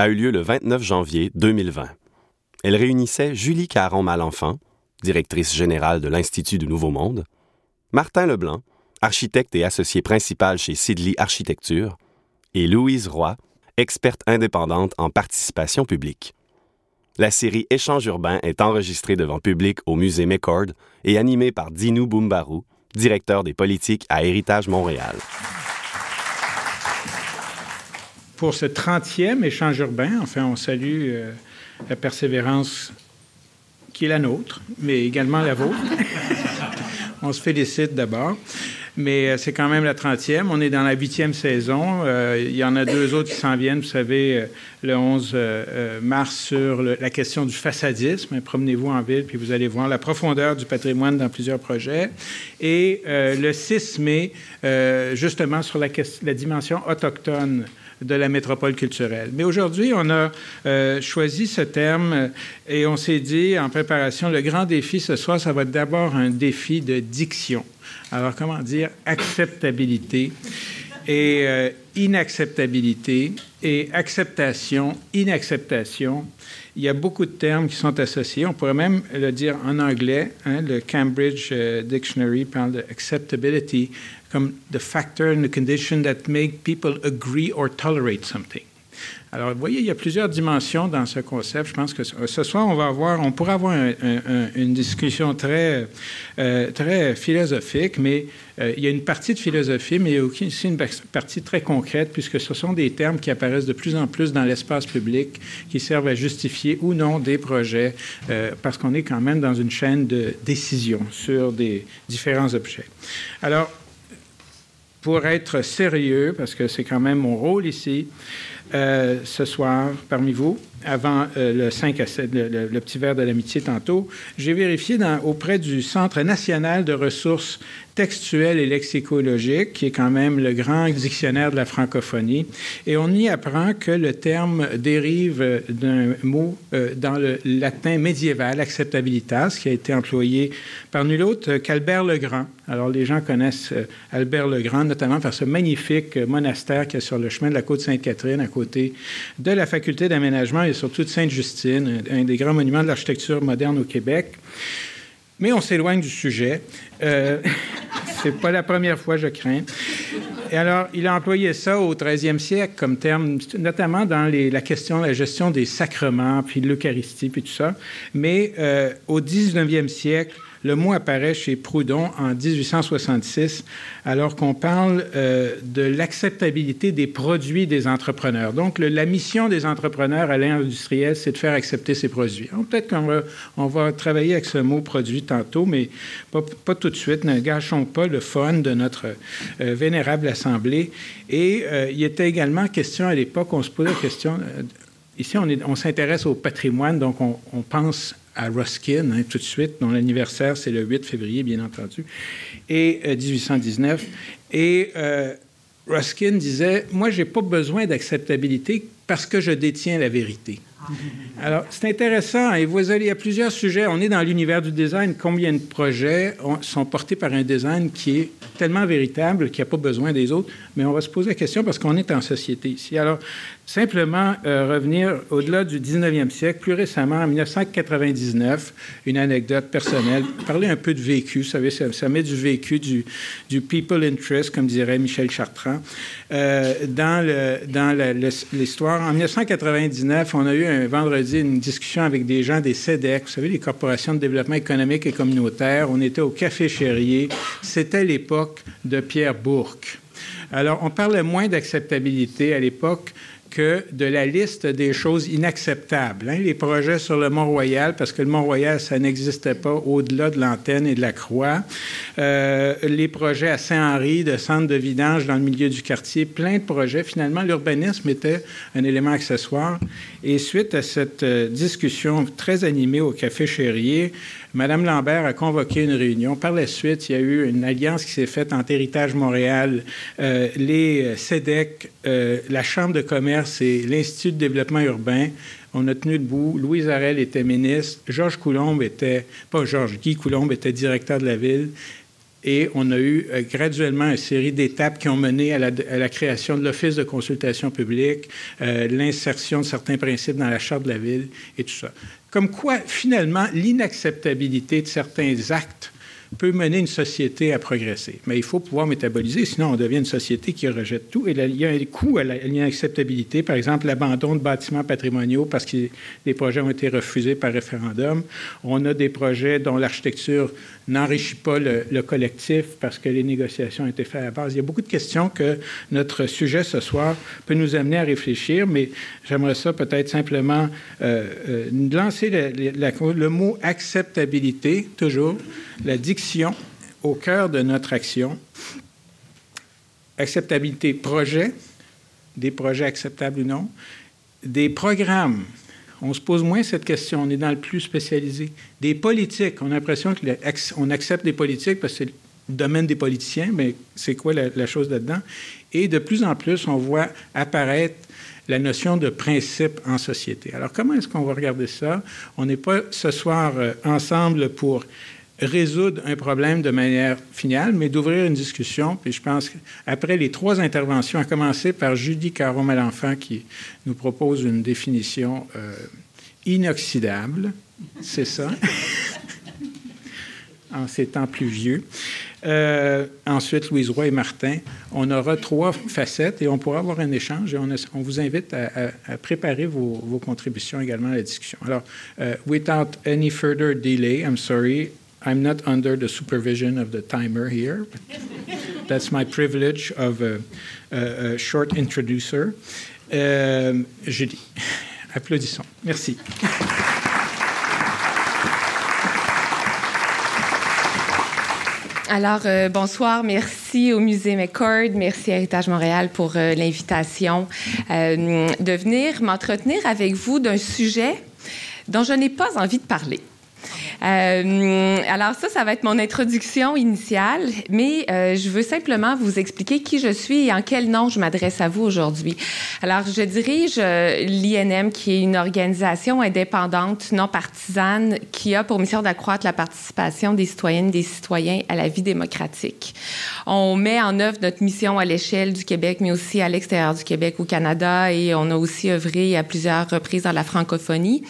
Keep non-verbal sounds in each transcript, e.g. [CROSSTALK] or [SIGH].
a eu lieu le 29 janvier 2020. Elle réunissait Julie Caron-Malenfant, directrice générale de l'Institut du Nouveau Monde, Martin Leblanc, architecte et associé principal chez Sidley Architecture, et Louise Roy, experte indépendante en participation publique. La série Échange urbain est enregistrée devant public au musée McCord et animée par Dinou Boumbarou, directeur des politiques à Héritage Montréal. Pour ce 30e échange urbain, enfin, on salue euh, la persévérance qui est la nôtre, mais également la vôtre. [LAUGHS] on se félicite d'abord. Mais euh, c'est quand même la 30e. On est dans la huitième saison. Euh, il y en a deux autres qui s'en viennent, vous savez, le 11 mars sur la question du façadisme. Promenez-vous en ville, puis vous allez voir la profondeur du patrimoine dans plusieurs projets. Et le 6 mai, justement, sur la, la dimension autochtone de la métropole culturelle. Mais aujourd'hui, on a euh, choisi ce terme euh, et on s'est dit en préparation, le grand défi ce soir, ça va être d'abord un défi de diction. Alors, comment dire? Acceptabilité et euh, inacceptabilité et acceptation, inacceptation. Il y a beaucoup de termes qui sont associés. On pourrait même le dire en anglais. Hein, le Cambridge Dictionary parle de acceptability comme the factor and the condition that make people agree or tolerate something. Alors, vous voyez, il y a plusieurs dimensions dans ce concept. Je pense que ce soir, on pourra avoir une discussion très, euh, philosophique, mais euh, il y a une partie de philosophie, mais il y a aussi une partie très concrète, puisque ce sont des termes qui apparaissent de plus en plus dans l'espace public, qui servent à justifier ou non des projets, euh, parce qu'on est quand même dans une chaîne de décision sur des différents objets. Alors, pour être sérieux, parce que c'est quand même mon rôle ici, euh, ce soir parmi vous, avant euh, le 5 à 7, le, petit verre de l'amitié tantôt, j'ai vérifié auprès du Centre national de ressources textuelles et lexicologiques, qui est quand même le grand dictionnaire de la francophonie, et on y apprend que le terme dérive d'un mot euh, dans le latin médiéval, acceptabilitas, qui a été employé par nul autre qu'Albert le Grand. Alors les gens connaissent euh, Albert le Grand, notamment par ce magnifique monastère qui est sur le chemin de la côte Sainte-Catherine, à côté de la faculté d'aménagement et surtout de Sainte-Justine, un des grands monuments de l'architecture moderne au Québec. Mais on s'éloigne du sujet. Euh, [LAUGHS] c'est pas la première fois, je crains. Et alors, il a employé ça au 13e siècle comme terme, notamment dans la question de la gestion des sacrements, puis l'Eucharistie, puis tout ça. Mais euh, au 19e siècle, le mot apparaît chez Proudhon en 1866, alors qu'on parle euh, de l'acceptabilité des produits des entrepreneurs. Donc, la mission des entrepreneurs à l'industriel, c'est de faire accepter ces produits. Peut-être qu'on va, travailler avec ce mot produit tantôt, mais pas, tout de suite. Ne gâchons pas le fun de notre euh, vénérable Assemblée. Et euh, il était également question à l'époque, on se posait la question ici, on s'intéresse au patrimoine, donc on, on, pense à Ruskin hein, tout de suite, dont l'anniversaire, c'est le 8 février, bien entendu, et 1819. Euh, et euh, Ruskin disait, moi, j'ai pas besoin d'acceptabilité parce que je détiens la vérité. Alors, c'est intéressant. Et vous allez, il y a plusieurs sujets. On est dans l'univers du design. Combien de projets sont portés par un design qui est tellement véritable qu'il n'y a pas besoin des autres? Mais on va se poser la question parce qu'on est en société ici. Alors, simplement euh, revenir au-delà du 19e siècle, plus récemment, en 1999, une anecdote personnelle, parler un peu de vécu. Vous savez, ça, met du vécu, du, people interest, comme dirait Michel Chartrand, euh, dans l'histoire. En 1999, on a eu un vendredi une discussion avec des gens des CEDEC, vous savez, les corporations de développement économique et communautaire. On était au Café Chérier. C'était l'époque de Pierre Bourque. Alors, on parlait moins d'acceptabilité à l'époque que de la liste des choses inacceptables. Hein. Les projets sur le Mont-Royal, parce que le Mont-Royal, ça n'existait pas au-delà de l'antenne et de la croix. Euh, les projets à Saint-Henri, de centre de vidange dans le milieu du quartier, plein de projets. Finalement, l'urbanisme était un élément accessoire. Et suite à cette euh, discussion très animée au Café Chérier, Madame Lambert a convoqué une réunion. Par la suite, il y a eu une alliance qui s'est faite entre Héritage Montréal, euh, les CEDEC, euh, la Chambre de commerce et l'Institut de développement urbain. On a tenu debout. Louise Arel était ministre. Georges Coulombe était, pas Georges, Guy Coulombe était directeur de la ville. Et on a eu euh, graduellement une série d'étapes qui ont mené à la, création de l'Office de consultation publique, l'insertion de certains principes dans la Charte de la ville et tout ça. Comme quoi, finalement, l'inacceptabilité de certains actes peut mener une société à progresser. Mais il faut pouvoir métaboliser, sinon on devient une société qui rejette tout. Et il y a un coût à l'inacceptabilité, par exemple l'abandon de bâtiments patrimoniaux parce que les projets ont été refusés par référendum. On a des projets dont l'architecture n'enrichit pas le, collectif parce que les négociations ont été faites à la base. Il y a beaucoup de questions que notre sujet ce soir peut nous amener à réfléchir, mais j'aimerais ça peut-être simplement euh, euh, lancer le mot acceptabilité, toujours, la diction au cœur de notre action. Acceptabilité projet, des projets acceptables ou non, des programmes on se pose moins cette question. On est dans le plus spécialisé. Des politiques. On a l'impression qu'on accepte des politiques parce que c'est le domaine des politiciens, mais c'est quoi la, chose là-dedans? Et de plus en plus, on voit apparaître la notion de principe en société. Alors, comment est-ce qu'on va regarder ça? On n'est pas ce soir euh, ensemble pour résoudre un problème de manière finale, mais d'ouvrir une discussion. Puis je pense qu'après les trois interventions, à commencer par Judy Caron-Malenfant qui nous propose une définition euh, inoxydable, c'est ça, [LAUGHS] en ces temps pluvieux. Euh, ensuite, Louise Roy et Martin. On aura trois facettes et on pourra avoir un échange et on, on vous invite à, préparer vos, vos, contributions également à la discussion. Alors, uh, without any further delay, I'm sorry, I'm not under the supervision of the timer here. That's my privilege of a, a, a short introducer. Euh, Julie, applaudissons. Merci. Alors, euh, bonsoir, merci au Musée McCord, merci à Héritage Montréal pour euh, l'invitation euh, de venir m'entretenir avec vous d'un sujet dont je n'ai pas envie de parler. Euh, alors ça, ça va être mon introduction initiale, mais euh, je veux simplement vous expliquer qui je suis et en quel nom je m'adresse à vous aujourd'hui. Alors, je dirige euh, l'INM, qui est une organisation indépendante, non partisane, qui a pour mission d'accroître la participation des citoyennes et des citoyens à la vie démocratique. On met en œuvre notre mission à l'échelle du Québec, mais aussi à l'extérieur du Québec, au Canada, et on a aussi œuvré à plusieurs reprises dans la francophonie.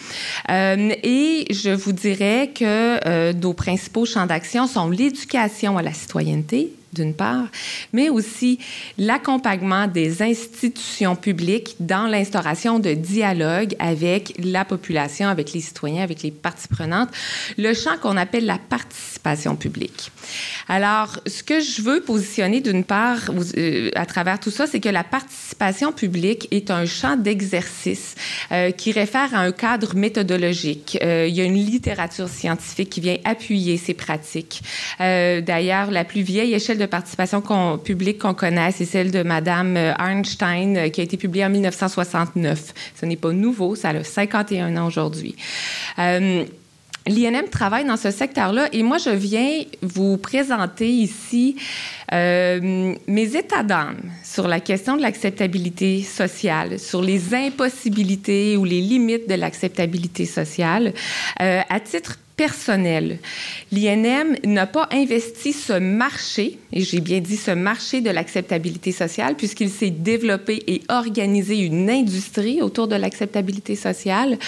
et je vous dirais que que euh, nos principaux champs d'action sont l'éducation à la citoyenneté, d'une part, mais aussi l'accompagnement des institutions publiques dans l'instauration de dialogue avec la population, avec les citoyens, avec les parties prenantes, le champ qu'on appelle la participation publique. Alors, ce que je veux positionner d'une part euh, à travers tout ça, c'est que la participation publique est un champ d'exercice euh, qui réfère à un cadre méthodologique. Euh, il y a une littérature scientifique qui vient appuyer ces pratiques. D'ailleurs, la plus vieille échelle de participation publique qu'on connaît, c'est celle de Madame Einstein, qui a été publiée en 1969. Ce n'est pas nouveau, ça a 51 ans aujourd'hui. L'INM travaille dans ce secteur-là et moi, je viens vous présenter ici euh, mes états d'âme sur la question de l'acceptabilité sociale, sur les impossibilités ou les limites de l'acceptabilité sociale, euh, à titre personnel. L'INM n'a pas investi ce marché, et j'ai bien dit ce marché de l'acceptabilité sociale, puisqu'il s'est développé et organisé une industrie autour de l'acceptabilité sociale.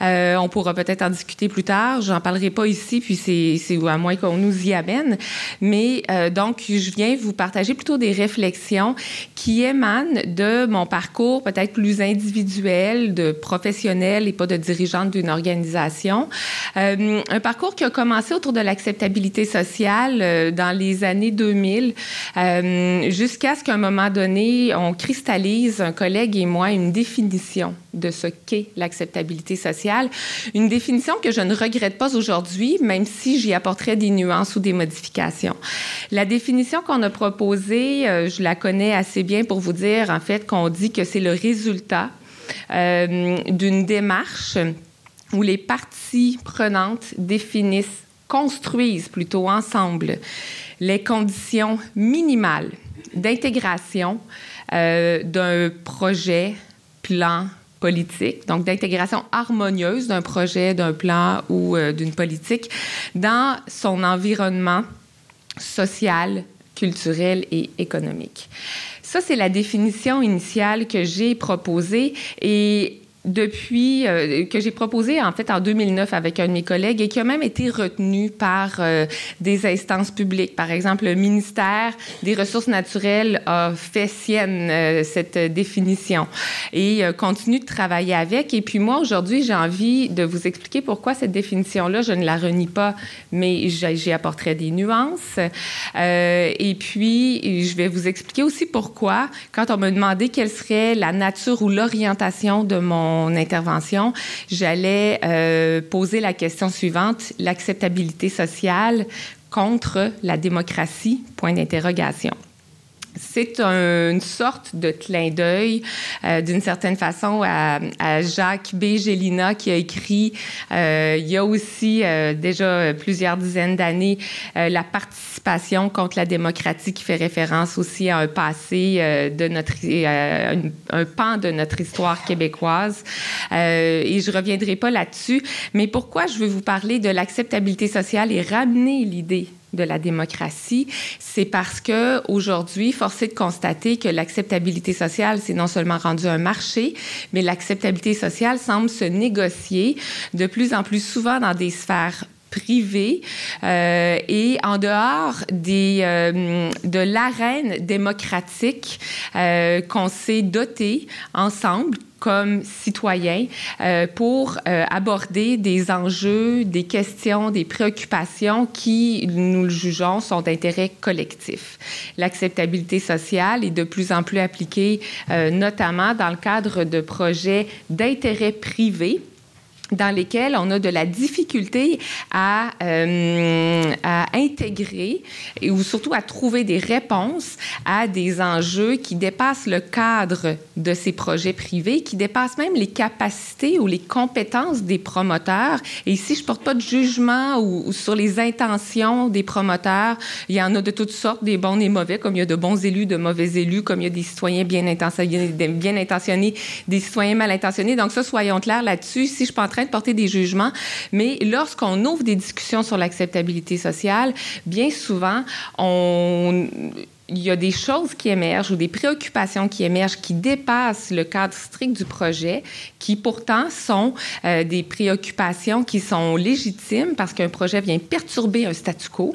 Euh, on pourra peut-être en discuter plus tard. J'en parlerai pas ici, puis c'est à moins qu'on nous y amène. Mais euh, donc, je viens vous partager plutôt des réflexions qui émanent de mon parcours peut-être plus individuel, de professionnel et pas de dirigeante d'une organisation. Euh, un parcours qui a commencé autour de l'acceptabilité sociale euh, dans les années 2000, euh, jusqu'à ce qu'à un moment donné, on cristallise, un collègue et moi, une définition de ce qu'est l'acceptabilité sociale. Une définition que je ne regrette pas aujourd'hui, même si j'y apporterai des nuances ou des modifications. La définition qu'on a proposée, euh, je la connais assez bien pour vous dire, en fait, qu'on dit que c'est le résultat d'une démarche où les parties prenantes définissent, construisent plutôt ensemble les conditions minimales d'intégration euh, d'un projet, plan, politique, donc d'intégration harmonieuse d'un projet, d'un plan ou euh, d'une politique dans son environnement social, culturel et économique. Ça, c'est la définition initiale que j'ai proposée et depuis euh, que j'ai proposé en fait en 2009 avec un de mes collègues et qui a même été retenu par euh, des instances publiques. Par exemple, le ministère des Ressources naturelles a fait sienne euh, cette définition et continue de travailler avec. Et puis moi, aujourd'hui, j'ai envie de vous expliquer pourquoi cette définition-là, je ne la renie pas, mais j'y apporterai des nuances. et puis, je vais vous expliquer aussi pourquoi, quand on me demandait quelle serait la nature ou l'orientation de mon intervention, j'allais euh, poser la question suivante l'acceptabilité sociale contre la démocratie? Point d'interrogation. C'est une sorte de clin d'œil, euh, d'une certaine façon, à, Jacques B. Gélina qui a écrit, euh, il y a aussi euh, déjà plusieurs dizaines d'années, La participation contre la démocratie qui fait référence aussi à un passé de notre, un, pan de notre histoire québécoise. et je reviendrai pas là-dessus, mais pourquoi je veux vous parler de l'acceptabilité sociale et ramener l'idée de la démocratie, c'est parce que aujourd'hui, force est de constater que l'acceptabilité sociale, c'est non seulement rendu un marché, mais l'acceptabilité sociale semble se négocier de plus en plus souvent dans des sphères privées euh, et en dehors des, euh, de l'arène démocratique euh, qu'on s'est doté ensemble comme citoyens euh, pour euh, aborder des enjeux, des questions, des préoccupations qui, nous le jugeons, sont d'intérêt collectif. L'acceptabilité sociale est de plus en plus appliquée, euh, notamment dans le cadre de projets d'intérêt privé dans lesquels on a de la difficulté à, euh, à intégrer et, ou surtout à trouver des réponses à des enjeux qui dépassent le cadre de ces projets privés, qui dépassent même les capacités ou les compétences des promoteurs. Et ici, je porte pas de jugement ou, sur les intentions des promoteurs. Il y en a de toutes sortes, des bons et mauvais, comme il y a de bons élus, de mauvais élus, comme il y a des citoyens bien intentionnés, des citoyens mal intentionnés. Donc ça, soyons clairs là-dessus. Si je de porter des jugements, mais lorsqu'on ouvre des discussions sur l'acceptabilité sociale, bien souvent, on il y a des choses qui émergent ou des préoccupations qui émergent qui dépassent le cadre strict du projet, qui pourtant sont euh, des préoccupations qui sont légitimes parce qu'un projet vient perturber un statu quo.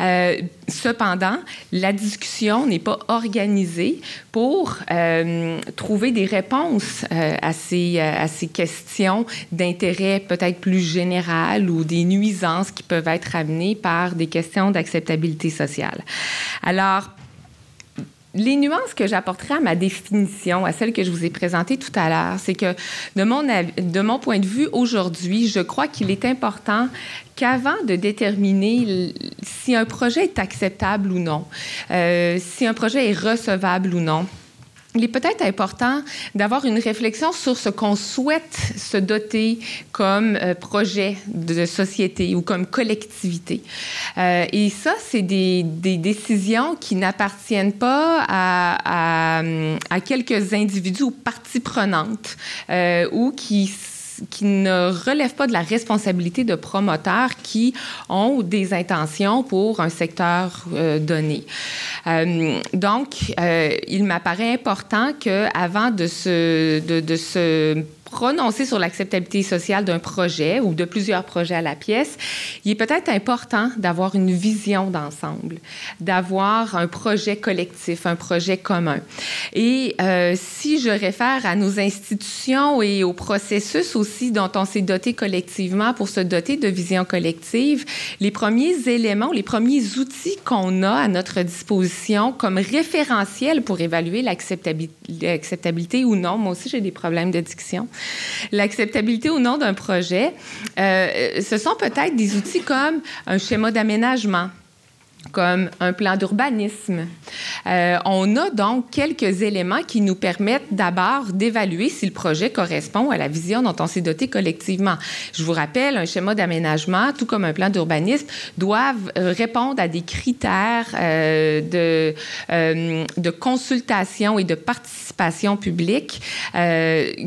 Euh, cependant, la discussion n'est pas organisée pour euh, trouver des réponses à, ces, à ces questions d'intérêt peut-être plus général ou des nuisances qui peuvent être amenées par des questions d'acceptabilité sociale. Alors, les nuances que j'apporterai à ma définition, à celle que je vous ai présentée tout à l'heure, c'est que de mon, de mon point de vue aujourd'hui, je crois qu'il est important qu'avant de déterminer si un projet est acceptable ou non, euh, si un projet est recevable ou non, il est peut-être important d'avoir une réflexion sur ce qu'on souhaite se doter comme euh, projet de société ou comme collectivité. Euh, et ça, c'est des, décisions qui n'appartiennent pas à, quelques individus ou parties prenantes euh, ou qui qui ne relèvent pas de la responsabilité de promoteurs qui ont des intentions pour un secteur euh, donné. Euh, donc, euh, il m'apparaît important qu'avant de se, de se prononcer sur l'acceptabilité sociale d'un projet ou de plusieurs projets à la pièce, il est peut-être important d'avoir une vision d'ensemble, d'avoir un projet collectif, un projet commun. Et euh, si je réfère à nos institutions et au processus aussi dont on s'est doté collectivement pour se doter de vision collective, les premiers éléments, les premiers outils qu'on a à notre disposition comme référentiel pour évaluer l'acceptabilité ou non, moi aussi j'ai des problèmes de diction, l'acceptabilité ou non d'un projet, euh, ce sont peut-être des outils comme un schéma d'aménagement comme un plan d'urbanisme. Euh, on a donc quelques éléments qui nous permettent d'abord d'évaluer si le projet correspond à la vision dont on s'est doté collectivement. Je vous rappelle, un schéma d'aménagement, tout comme un plan d'urbanisme, doivent euh, répondre à des critères euh, de, de consultation et de participation publique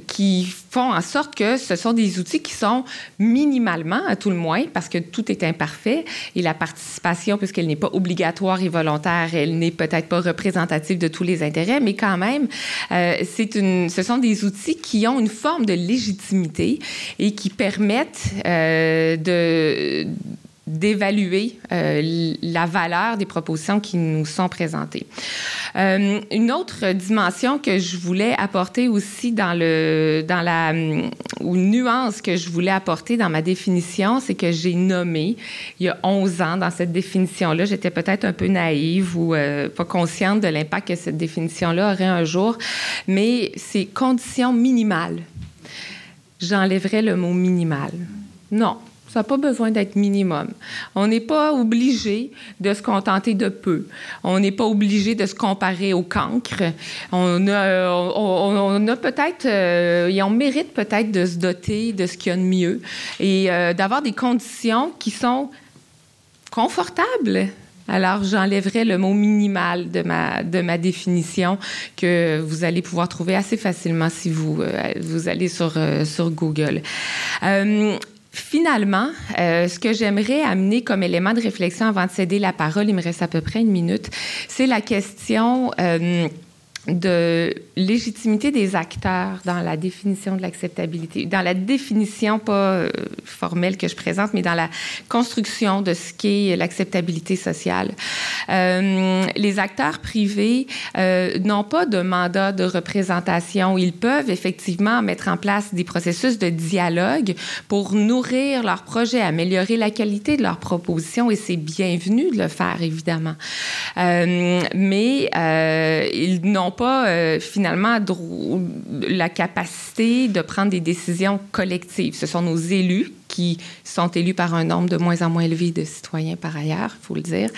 qui font en sorte que ce sont des outils qui sont minimalement, à tout le moins, parce que tout est imparfait, et la participation, puisqu'elle n'est pas obligatoire et volontaire, elle n'est peut-être pas représentative de tous les intérêts, mais quand même, euh, c'est une, ce sont des outils qui ont une forme de légitimité et qui permettent euh, de d'évaluer euh, la valeur des propositions qui nous sont présentées. Euh, une autre dimension que je voulais apporter aussi dans le dans la ou nuance que je voulais apporter dans ma définition, c'est que j'ai nommé il y a 11 ans dans cette définition-là, j'étais peut-être un peu naïve ou euh, pas consciente de l'impact que cette définition-là aurait un jour, mais c'est conditions minimales. J'enlèverais le mot minimal. Non, ça n'a pas besoin d'être minimum. On n'est pas obligé de se contenter de peu. On n'est pas obligé de se comparer au cancre. On a, a peut-être, euh, et on mérite peut-être de se doter de ce qu'il y a de mieux et euh, d'avoir des conditions qui sont confortables. Alors, j'enlèverai le mot minimal de ma, de ma définition que vous allez pouvoir trouver assez facilement si vous, euh, vous allez sur, sur Google. Finalement, euh, ce que j'aimerais amener comme élément de réflexion avant de céder la parole, il me reste à peu près une minute, c'est la question euh, de légitimité des acteurs dans la définition de l'acceptabilité, dans la définition pas euh, formelle que je présente, mais dans la construction de ce qu'est l'acceptabilité sociale. Euh, les acteurs privés euh, n'ont pas de mandat de représentation. Ils peuvent effectivement mettre en place des processus de dialogue pour nourrir leurs projets, améliorer la qualité de leurs propositions, et c'est bienvenu de le faire, évidemment. mais ils n'ont pas euh, finalement la capacité de prendre des décisions collectives. Ce sont nos élus qui sont élus par un nombre de moins en moins élevé de citoyens par ailleurs, il faut le dire.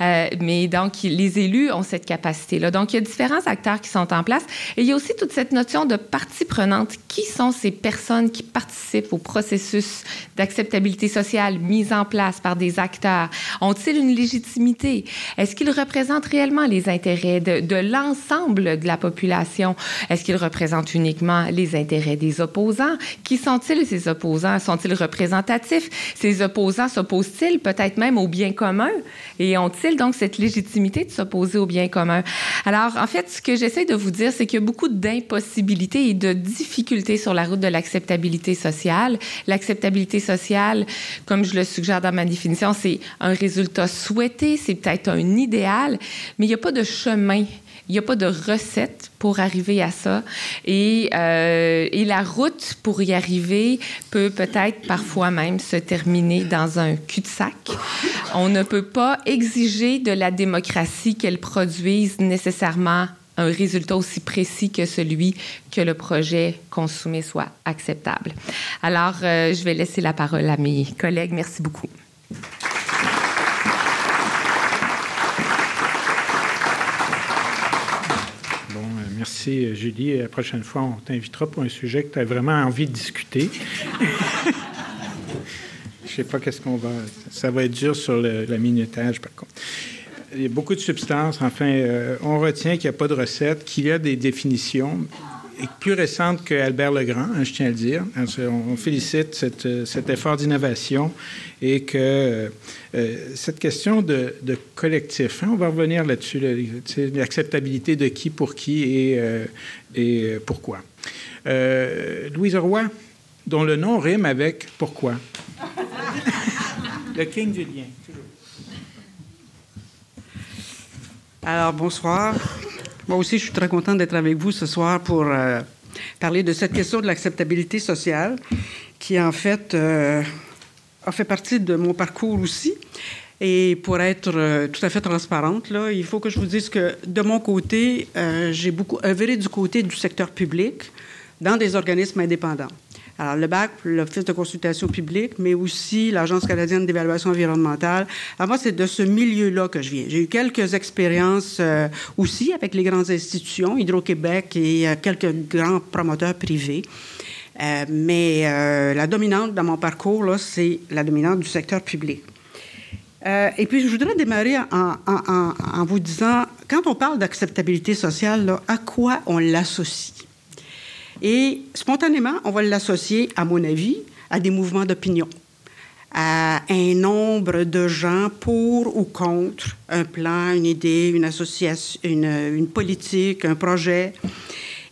Euh, mais donc, les élus ont cette capacité-là. Donc, il y a différents acteurs qui sont en place. Et il y a aussi toute cette notion de partie prenante. Qui sont ces personnes qui participent au processus d'acceptabilité sociale mis en place par des acteurs? Ont-ils une légitimité? Est-ce qu'ils représentent réellement les intérêts de, l'ensemble de la population? Est-ce qu'ils représentent uniquement les intérêts des opposants? Qui sont-ils ces opposants? Sont-ils représentatifs. Ces opposants s'opposent-ils peut-être même au bien commun? Et ont-ils donc cette légitimité de s'opposer au bien commun? Alors, en fait, ce que j'essaie de vous dire, c'est qu'il y a beaucoup d'impossibilités et de difficultés sur la route de l'acceptabilité sociale. L'acceptabilité sociale, comme je le suggère dans ma définition, c'est un résultat souhaité, c'est peut-être un idéal, mais il n'y a pas de chemin il n'y a pas de recette pour arriver à ça. Et, euh, et la route pour y arriver peut peut-être parfois même se terminer dans un cul-de-sac. On ne peut pas exiger de la démocratie qu'elle produise nécessairement un résultat aussi précis que celui que le projet consommé soit acceptable. Alors, euh, je vais laisser la parole à mes collègues. Merci beaucoup. Merci, Julie. La prochaine fois, on t'invitera pour un sujet que tu as vraiment envie de discuter. [LAUGHS] Je ne sais pas qu'est-ce qu'on va. Ça va être dur sur le, minutage, par contre. Il y a beaucoup de substances. Enfin, euh, on retient qu'il n'y a pas de recette, qu'il y a des définitions, plus récente qu'Albert Legrand, hein, je tiens à le dire. On, félicite euh, cet effort d'innovation et que euh, cette question de, collectif, hein, on va revenir là-dessus, l'acceptabilité de qui pour qui et, euh, et pourquoi. Euh, Louise Roy, dont le nom rime avec pourquoi. [LAUGHS] le king du lien. Alors, bonsoir. Moi aussi, je suis très contente d'être avec vous ce soir pour euh, parler de cette question de l'acceptabilité sociale, qui en fait euh, a fait partie de mon parcours aussi. Et pour être euh, tout à fait transparente, il faut que je vous dise que de mon côté, j'ai beaucoup œuvré du côté du secteur public dans des organismes indépendants. Alors, le BAC, l'Office de consultation publique, mais aussi l'Agence canadienne d'évaluation environnementale. Alors, moi, c'est de ce milieu-là que je viens. J'ai eu quelques expériences euh, aussi avec les grandes institutions, Hydro-Québec et euh, quelques grands promoteurs privés. Euh, mais la dominante dans mon parcours, là, c'est la dominante du secteur public. et puis, je voudrais démarrer en, en, en vous disant, quand on parle d'acceptabilité sociale, là, à quoi on l'associe? Et spontanément, on va l'associer, à mon avis, à des mouvements d'opinion, à un nombre de gens pour ou contre un plan, une idée, une association, une, politique, un projet.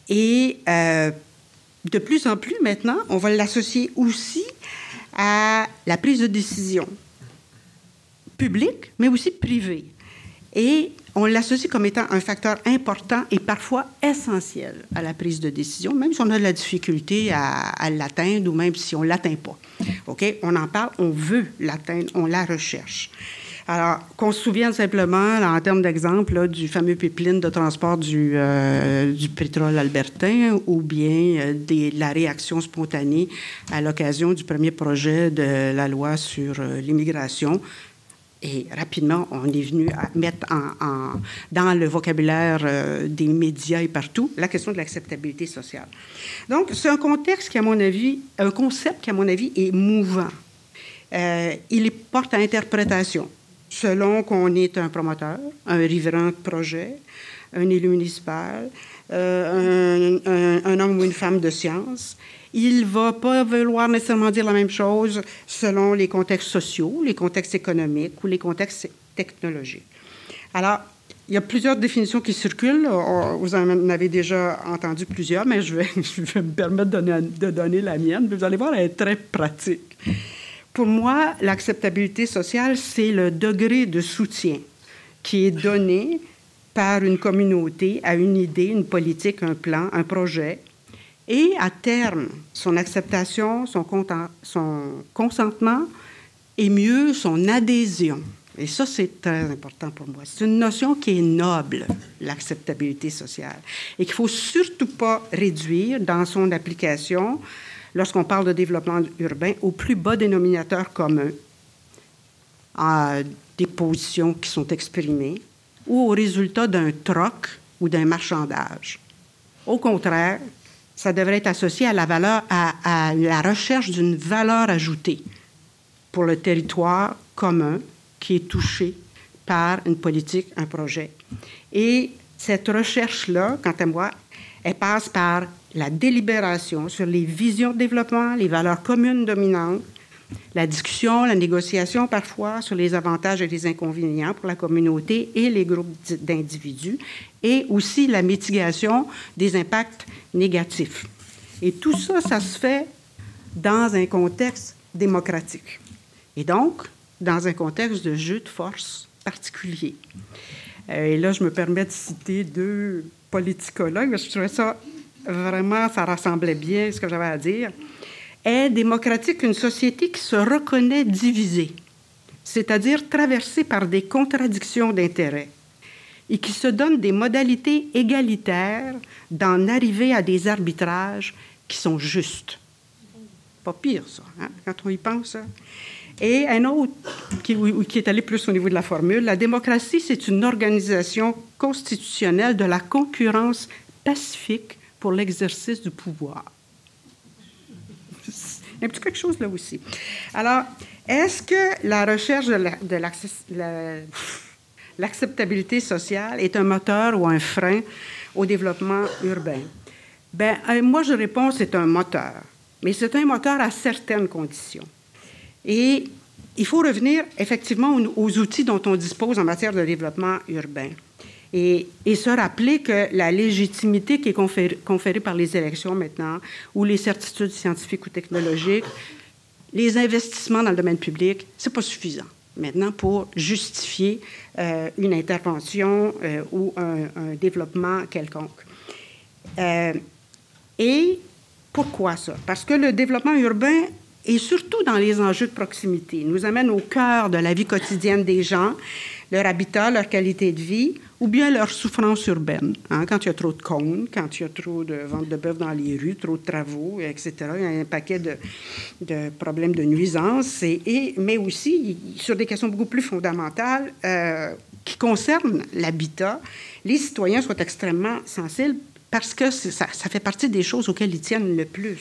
Et euh, de plus en plus maintenant, on va l'associer aussi à la prise de décision publique, mais aussi privée. Et on l'associe comme étant un facteur important et parfois essentiel à la prise de décision, même si on a de la difficulté à, l'atteindre ou même si on ne l'atteint pas. OK? On en parle, on veut l'atteindre, on la recherche. Alors, qu'on se souvienne simplement, en termes d'exemple, du fameux pipeline de transport du, euh, pétrole albertain ou bien euh, de la réaction spontanée à l'occasion du premier projet de la loi sur euh, l'immigration et rapidement, on est venu à mettre dans le vocabulaire euh, des médias et partout la question de l'acceptabilité sociale. Donc, c'est un contexte qui, à mon avis, un concept qui, à mon avis, est mouvant. Euh, il porte à interprétation selon qu'on est un promoteur, un riverain de projet, un élu municipal, euh, un, homme ou une femme de science il ne va pas vouloir nécessairement dire la même chose selon les contextes sociaux, les contextes économiques ou les contextes technologiques. Alors, il y a plusieurs définitions qui circulent. Vous en avez déjà entendu plusieurs, mais je vais, [LAUGHS] me permettre de donner, la mienne. Vous allez voir, elle est très pratique. Pour moi, l'acceptabilité sociale, c'est le degré de soutien qui est donné par une communauté à une idée, une politique, un plan, un projet, et à terme, son acceptation, son, consentement et mieux son adhésion. Et ça, c'est très important pour moi. C'est une notion qui est noble, l'acceptabilité sociale, et qu'il ne faut surtout pas réduire dans son application, lorsqu'on parle de développement urbain, au plus bas dénominateur commun, à des positions qui sont exprimées, ou au résultat d'un troc ou d'un marchandage. Au contraire, ça devrait être associé à la recherche d'une valeur ajoutée pour le territoire commun qui est touché par une politique, un projet. Et cette recherche-là, quant à moi, elle passe par la délibération sur les visions de développement, les valeurs communes dominantes, la discussion, la négociation parfois sur les avantages et les inconvénients pour la communauté et les groupes d'individus, et aussi la mitigation des impacts négatifs. Et tout ça, ça se fait dans un contexte démocratique. Et donc, dans un contexte de jeu de force particulier. Euh, et là, je me permets de citer deux politicologues, parce que je trouvais ça vraiment, ça rassemblait bien ce que j'avais à dire est démocratique une société qui se reconnaît divisée, c'est-à-dire traversée par des contradictions d'intérêts, et qui se donne des modalités égalitaires d'en arriver à des arbitrages qui sont justes. Pas pire, ça, hein, quand on y pense. Hein. Et un autre qui, qui, est allé plus au niveau de la formule, la démocratie, c'est une organisation constitutionnelle de la concurrence pacifique pour l'exercice du pouvoir. Un petit quelque chose là aussi. Alors, est-ce que la recherche de l'acceptabilité sociale est un moteur ou un frein au développement urbain? Bien, euh, moi, je réponds c'est un moteur, mais c'est un moteur à certaines conditions. Et il faut revenir effectivement aux outils dont on dispose en matière de développement urbain. Et, se rappeler que la légitimité qui est conférée, par les élections maintenant, ou les certitudes scientifiques ou technologiques, les investissements dans le domaine public, c'est pas suffisant maintenant pour justifier euh, une intervention euh, ou un, développement quelconque. Euh, et pourquoi ça? Parce que le développement urbain et surtout dans les enjeux de proximité, nous amène au cœur de la vie quotidienne des gens, leur habitat, leur qualité de vie, ou bien leur souffrance urbaine. Hein, quand il y a trop de cônes, quand il y a trop de vente de bœuf dans les rues, trop de travaux, etc. Il y a un paquet de, problèmes de nuisance, et, mais aussi sur des questions beaucoup plus fondamentales euh, qui concernent l'habitat. Les citoyens sont extrêmement sensibles parce que ça fait partie des choses auxquelles ils tiennent le plus.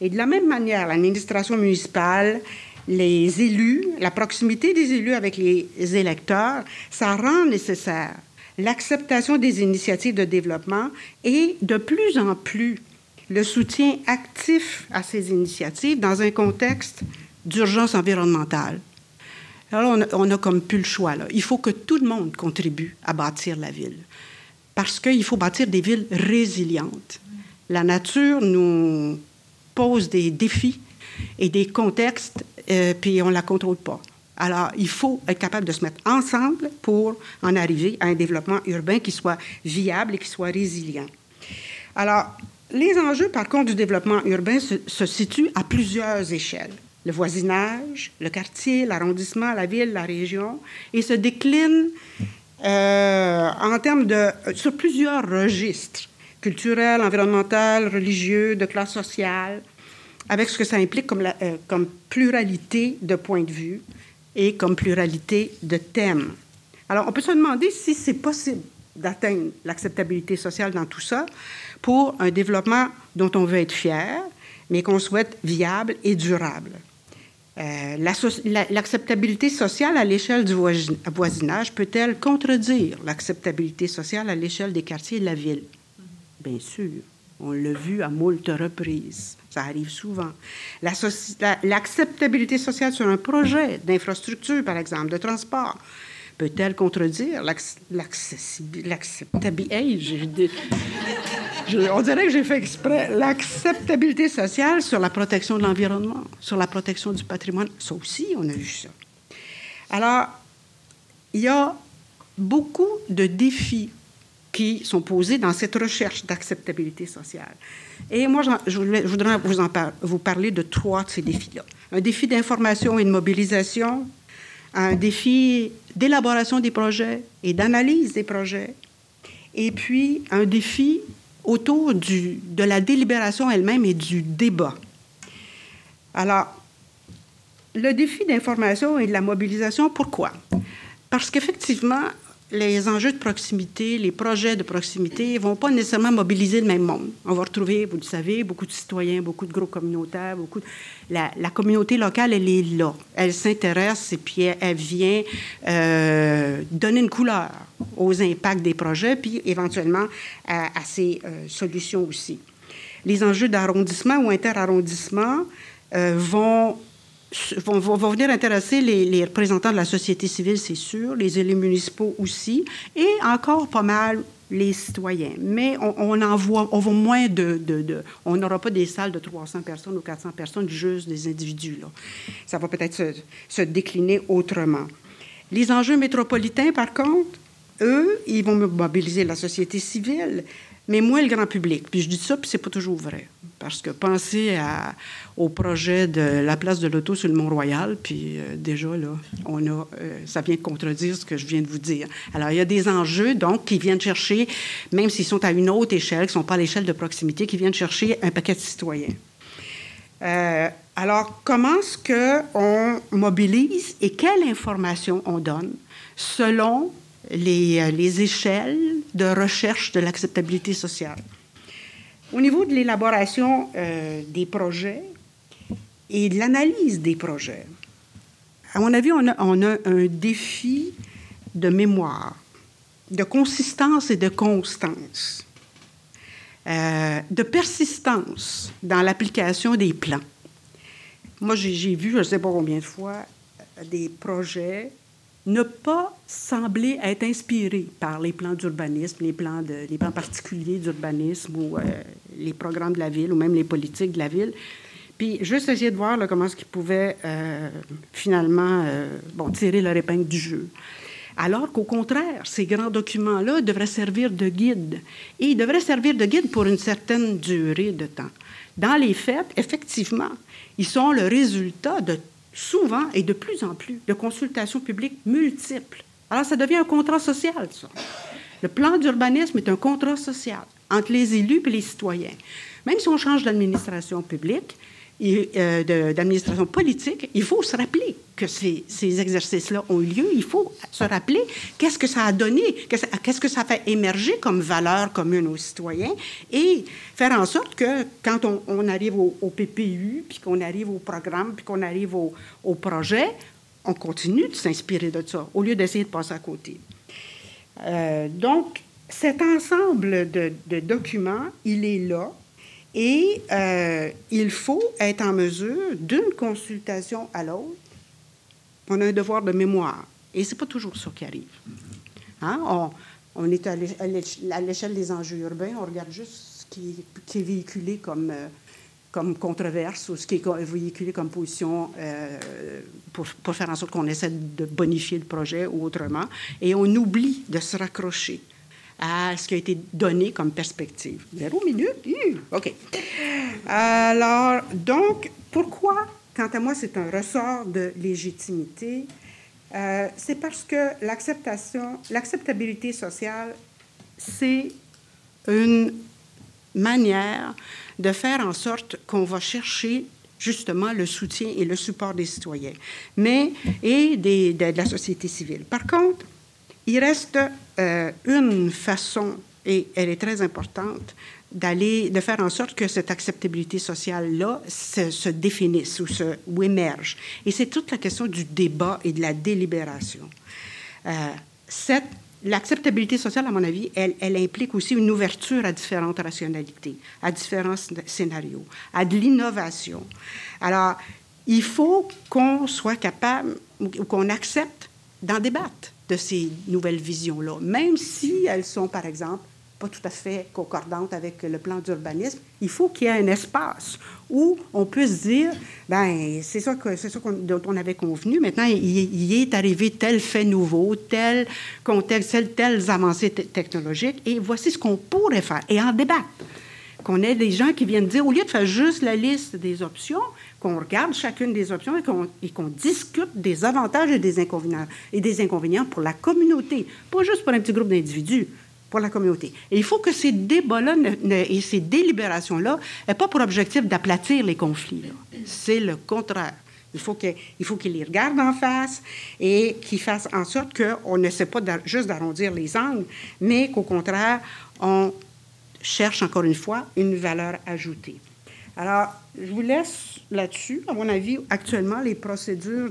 Et de la même manière, l'administration municipale les élus, la proximité des élus avec les électeurs, ça rend nécessaire l'acceptation des initiatives de développement et de plus en plus le soutien actif à ces initiatives dans un contexte d'urgence environnementale. Alors, on a, comme plus le choix. Là. Il faut que tout le monde contribue à bâtir la ville. Parce qu'il faut bâtir des villes résilientes. La nature nous pose des défis et des contextes euh, puis on ne la contrôle pas. Alors, il faut être capable de se mettre ensemble pour en arriver à un développement urbain qui soit viable et qui soit résilient. Alors, les enjeux, par contre, du développement urbain se, situent à plusieurs échelles. Le voisinage, le quartier, l'arrondissement, la ville, la région, et se déclinent euh, en termes de, sur plusieurs registres culturels, environnemental, religieux, de classe sociale, avec ce que ça implique comme, euh, comme pluralité de points de vue et comme pluralité de thèmes. Alors, on peut se demander si c'est possible d'atteindre l'acceptabilité sociale dans tout ça pour un développement dont on veut être fier, mais qu'on souhaite viable et durable. Euh, l'acceptabilité sociale à l'échelle du voisinage peut-elle contredire l'acceptabilité sociale à l'échelle des quartiers de la ville? Bien sûr. On l'a vu à moult reprises. Ça arrive souvent. L'acceptabilité sociale sur un projet d'infrastructure, par exemple, de transport, peut-elle contredire l'acceptabilité? on dirait que j'ai fait exprès. L'acceptabilité sociale sur la protection de l'environnement, sur la protection du patrimoine? Ça aussi, on a vu ça. Alors, il y a beaucoup de défis qui sont posés dans cette recherche d'acceptabilité sociale. Et moi, je voudrais vous, en vous parler de trois de ces défis-là. Un défi d'information et de mobilisation, un défi d'élaboration des projets et d'analyse des projets, et puis un défi autour de la délibération elle-même et du débat. Alors, le défi d'information et de la mobilisation, pourquoi? Parce qu'effectivement, les enjeux de proximité, les projets de proximité ne vont pas nécessairement mobiliser le même monde. On va retrouver, vous le savez, beaucoup de citoyens, beaucoup de groupes communautaires, beaucoup la, communauté locale, elle est là. Elle s'intéresse et puis elle, vient euh, donner une couleur aux impacts des projets, puis éventuellement à, ces euh, solutions aussi. Les enjeux d'arrondissement ou interarrondissement euh, vont vont, vont, venir intéresser les, représentants de la société civile, c'est sûr, les élus municipaux aussi, et encore pas mal les citoyens. Mais on, en voit, on voit moins de, On n'aura pas des salles de 300 personnes ou 400 personnes, juste des individus. Ça va peut-être se décliner autrement. Les enjeux métropolitains, par contre, eux, ils vont mobiliser la société civile, mais moins le grand public. Puis je dis ça, puis c'est pas toujours vrai. Parce que pensez au projet de la place de l'auto sur le Mont-Royal, puis euh, déjà, là, on a, euh, ça vient contredire ce que je viens de vous dire. Alors, il y a des enjeux, donc, qui viennent chercher, même s'ils sont à une autre échelle, qui ne sont pas à l'échelle de proximité, qui viennent chercher un paquet de citoyens. Euh, alors, comment est-ce qu'on mobilise et quelle information on donne selon les, les échelles de recherche de l'acceptabilité sociale? Au niveau de l'élaboration euh, des projets et de l'analyse des projets, à mon avis, on a, un défi de mémoire, de consistance et de constance, euh, de persistance dans l'application des plans. Moi, j'ai vu, je ne sais pas combien de fois, des projets ne pas sembler être inspiré par les plans d'urbanisme, les plans, de, les plans particuliers d'urbanisme ou euh, les programmes de la ville ou même les politiques de la ville. Puis juste essayer de voir comment est-ce qu'ils pouvaient euh, finalement euh, bon, tirer leur épingle du jeu. Alors qu'au contraire, ces grands documents-là devraient servir de guide. Et ils devraient servir de guide pour une certaine durée de temps. Dans les faits, effectivement, ils sont le résultat de souvent et de plus en plus de consultations publiques multiples. Alors, ça devient un contrat social, ça. Le plan d'urbanisme est un contrat social entre les élus et les citoyens. Même si on change d'administration publique, euh, d'administration politique, il faut se rappeler que ces, ces exercices-là ont eu lieu. Il faut se rappeler qu'est-ce que ça a donné, qu'est-ce que ça fait émerger comme valeur commune aux citoyens et faire en sorte que quand on, arrive au, PPU, puis qu'on arrive au programme, puis qu'on arrive au, au, projet, on continue de s'inspirer de ça au lieu d'essayer de passer à côté. Euh, donc, cet ensemble de documents, il est là et euh, il faut être en mesure, d'une consultation à l'autre, on a un devoir de mémoire. Et ce n'est pas toujours ça qui arrive. Hein? On, on, est à l'échelle des enjeux urbains, on regarde juste ce qui, qui est véhiculé comme, euh, comme controverse ou ce qui est véhiculé comme position euh, pour, pour, faire en sorte qu'on essaie de bonifier le projet ou autrement. Et on oublie de se raccrocher à ce qui a été donné comme perspective. Zéro minute? OK. Alors, donc, pourquoi, quant à moi, c'est un ressort de légitimité? Euh, c'est parce que l'acceptation, l'acceptabilité sociale, c'est une manière de faire en sorte qu'on va chercher justement le soutien et le support des citoyens, mais et de la société civile. Par contre, il reste euh, une façon, et elle est très importante, d'aller, de faire en sorte que cette acceptabilité sociale-là se, se, définisse ou, se, ou émerge. Et c'est toute la question du débat et de la délibération. Euh, cette, l'acceptabilité sociale, à mon avis, elle, implique aussi une ouverture à différentes rationalités, à différents scénarios, à de l'innovation. Alors, il faut qu'on soit capable, ou qu'on accepte d'en débattre de ces nouvelles visions-là, même si elles sont, par exemple, pas tout à fait concordantes avec le plan d'urbanisme, il faut qu'il y ait un espace où on puisse dire, ben c'est ça, que, c'est ça dont on avait convenu. Maintenant, il, il, est arrivé tel fait nouveau, tel contexte, telles avancées technologiques, et voici ce qu'on pourrait faire, et en débattre. Qu'on ait des gens qui viennent dire, au lieu de faire juste la liste des options, qu'on regarde chacune des options et qu'on, discute des avantages et des, inconvénients, et des inconvénients pour la communauté, pas juste pour un petit groupe d'individus, pour la communauté. Et il faut que ces débats-là et ces délibérations-là n'aient pas pour objectif d'aplatir les conflits. C'est le contraire. Il faut qu'il faut qu'il les regarde en face et qu'il fasse en sorte qu'on ne sait pas juste d'arrondir les angles, mais qu'au contraire, on cherche encore une fois une valeur ajoutée. Alors, je vous laisse là-dessus. À mon avis, actuellement, les procédures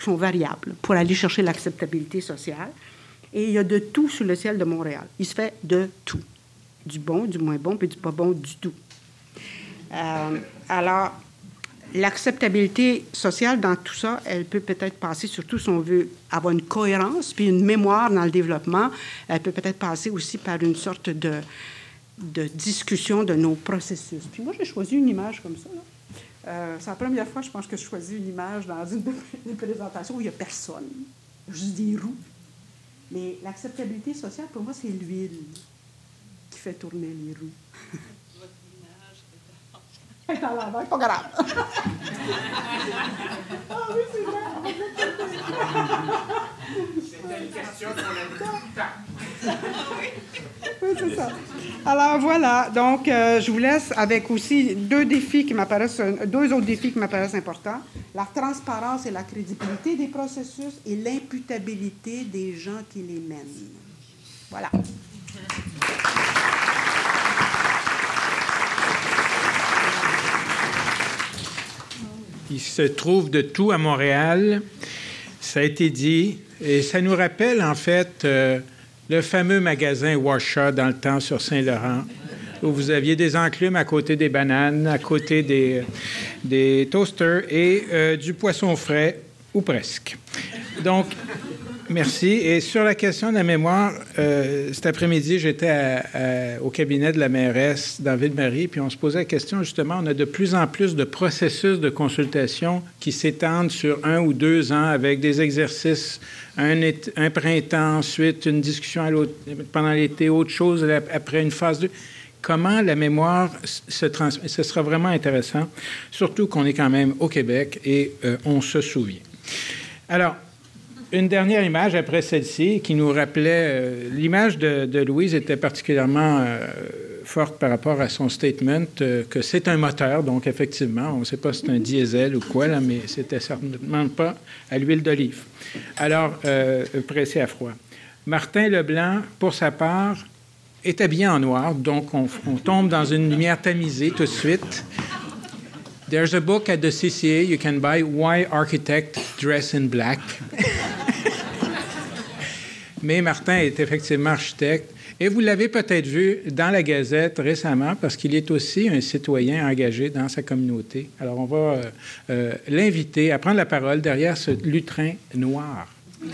sont variables pour aller chercher l'acceptabilité sociale. Et il y a de tout sur le ciel de Montréal. Il se fait de tout. Du bon, du moins bon, puis du pas bon du tout. Euh, alors, l'acceptabilité sociale dans tout ça, elle peut peut-être passer, surtout si on veut avoir une cohérence, puis une mémoire dans le développement, elle peut peut-être passer aussi par une sorte de, de discussion de nos processus. Puis moi, j'ai choisi une image comme ça. Euh, c'est la première fois, je pense, que je choisis une image dans une [LAUGHS] des présentations où il n'y a personne, juste des roues. Mais l'acceptabilité sociale, pour moi, c'est l'huile qui fait tourner les roues. [LAUGHS] Image est à l'envers, pas grave. [LAUGHS] ah oui, c'est vrai. C'était une question pour la [LAUGHS] oui, c'est ça. Alors voilà, donc euh, je vous laisse avec aussi deux défis qui m'apparaissent, deux autres défis qui m'apparaissent importants la transparence et la crédibilité des processus et l'imputabilité des gens qui les mènent. Voilà. Il se trouve de tout à Montréal. Ça a été dit. Et ça nous rappelle, en fait, euh, le fameux magasin Washa dans le temps sur Saint-Laurent, où vous aviez des enclumes à côté des bananes, à côté des, des toasters et euh, du poisson frais, ou presque. Donc, merci. Et sur la question de la mémoire, euh, cet après-midi, j'étais au cabinet de la mairesse dans Ville-Marie, puis on se posait la question, justement, on a de plus en plus de processus de consultation qui s'étendent sur un ou deux ans avec des exercices, un, printemps, ensuite une discussion pendant l'été, autre chose après une phase 2 comment la mémoire se transmet? Ce sera vraiment intéressant, surtout qu'on est quand même au Québec et euh, on se souvient. Alors, une dernière image après celle-ci qui nous rappelait, euh, l'image de, Louise était particulièrement euh, forte par rapport à son statement que c'est un moteur, donc effectivement, on ne sait pas si c'est un diesel ou quoi, là, mais c'était certainement pas à l'huile d'olive. Alors, pressé à froid. Martin Leblanc, pour sa part, est habillé en noir, donc on, tombe dans une lumière tamisée tout de suite. There's a book at the CCA you can buy, Why Architect Dress in Black? Mais Martin est effectivement architecte. Et vous l'avez peut-être vu dans la Gazette récemment parce qu'il est aussi un citoyen engagé dans sa communauté. Alors on va euh, euh, l'inviter à prendre la parole derrière ce lutrin noir. [LAUGHS]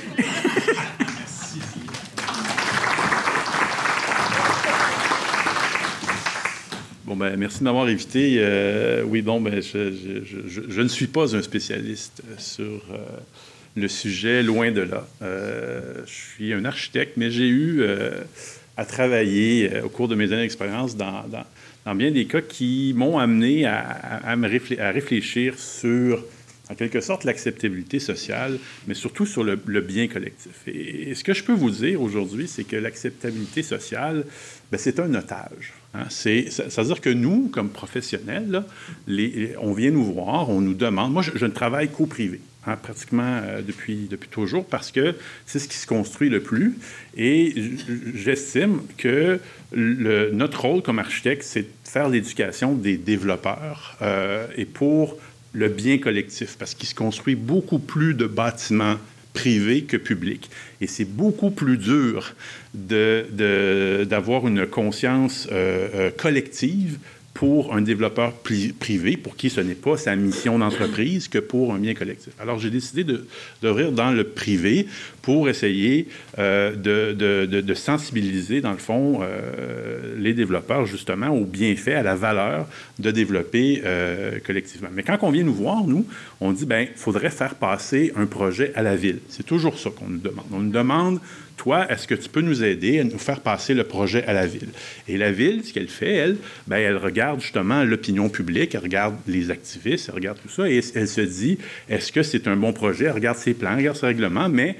Bon, ben, merci de m'avoir invité. Euh, oui, bon, ben, je, ne suis pas un spécialiste sur le sujet, loin de là. Euh, je suis un architecte, mais j'ai eu à travailler au cours de mes années d'expérience dans, bien des cas qui m'ont amené à, me réfléchir sur en quelque sorte l'acceptabilité sociale, mais surtout sur le, bien collectif. Et, ce que je peux vous dire aujourd'hui, c'est que l'acceptabilité sociale, ben, c'est un otage. Hein. C'est-à-dire que nous, comme professionnels, on vient nous voir, on nous demande. Moi, je, ne travaille qu'au privé. Hein, pratiquement euh, depuis, depuis toujours, parce que c'est ce qui se construit le plus. Et j'estime que notre rôle comme architecte, c'est de faire l'éducation des développeurs. Euh, et pour le bien collectif, parce qu'il se construit beaucoup plus de bâtiments privés que publics. Et c'est beaucoup plus dur d'avoir de, une conscience euh, collective pour un développeur privé, pour qui ce n'est pas sa mission d'entreprise, que pour un bien collectif. Alors, j'ai décidé d'ouvrir dans le privé pour essayer euh, de, de, sensibiliser, dans le fond, euh, les développeurs, justement, au bienfait, à la valeur de développer euh, collectivement. Mais quand on vient nous voir, nous, on dit, ben, il faudrait faire passer un projet à la ville. C'est toujours ça qu'on nous demande. On nous demande toi, est-ce que tu peux nous aider à nous faire passer le projet à la ville? Et la ville, ce qu'elle fait, elle, ben, elle regarde justement l'opinion publique, elle regarde les activistes, elle regarde tout ça, et elle se dit, est-ce que c'est un bon projet? Elle regarde ses plans, elle regarde ses règlements, mais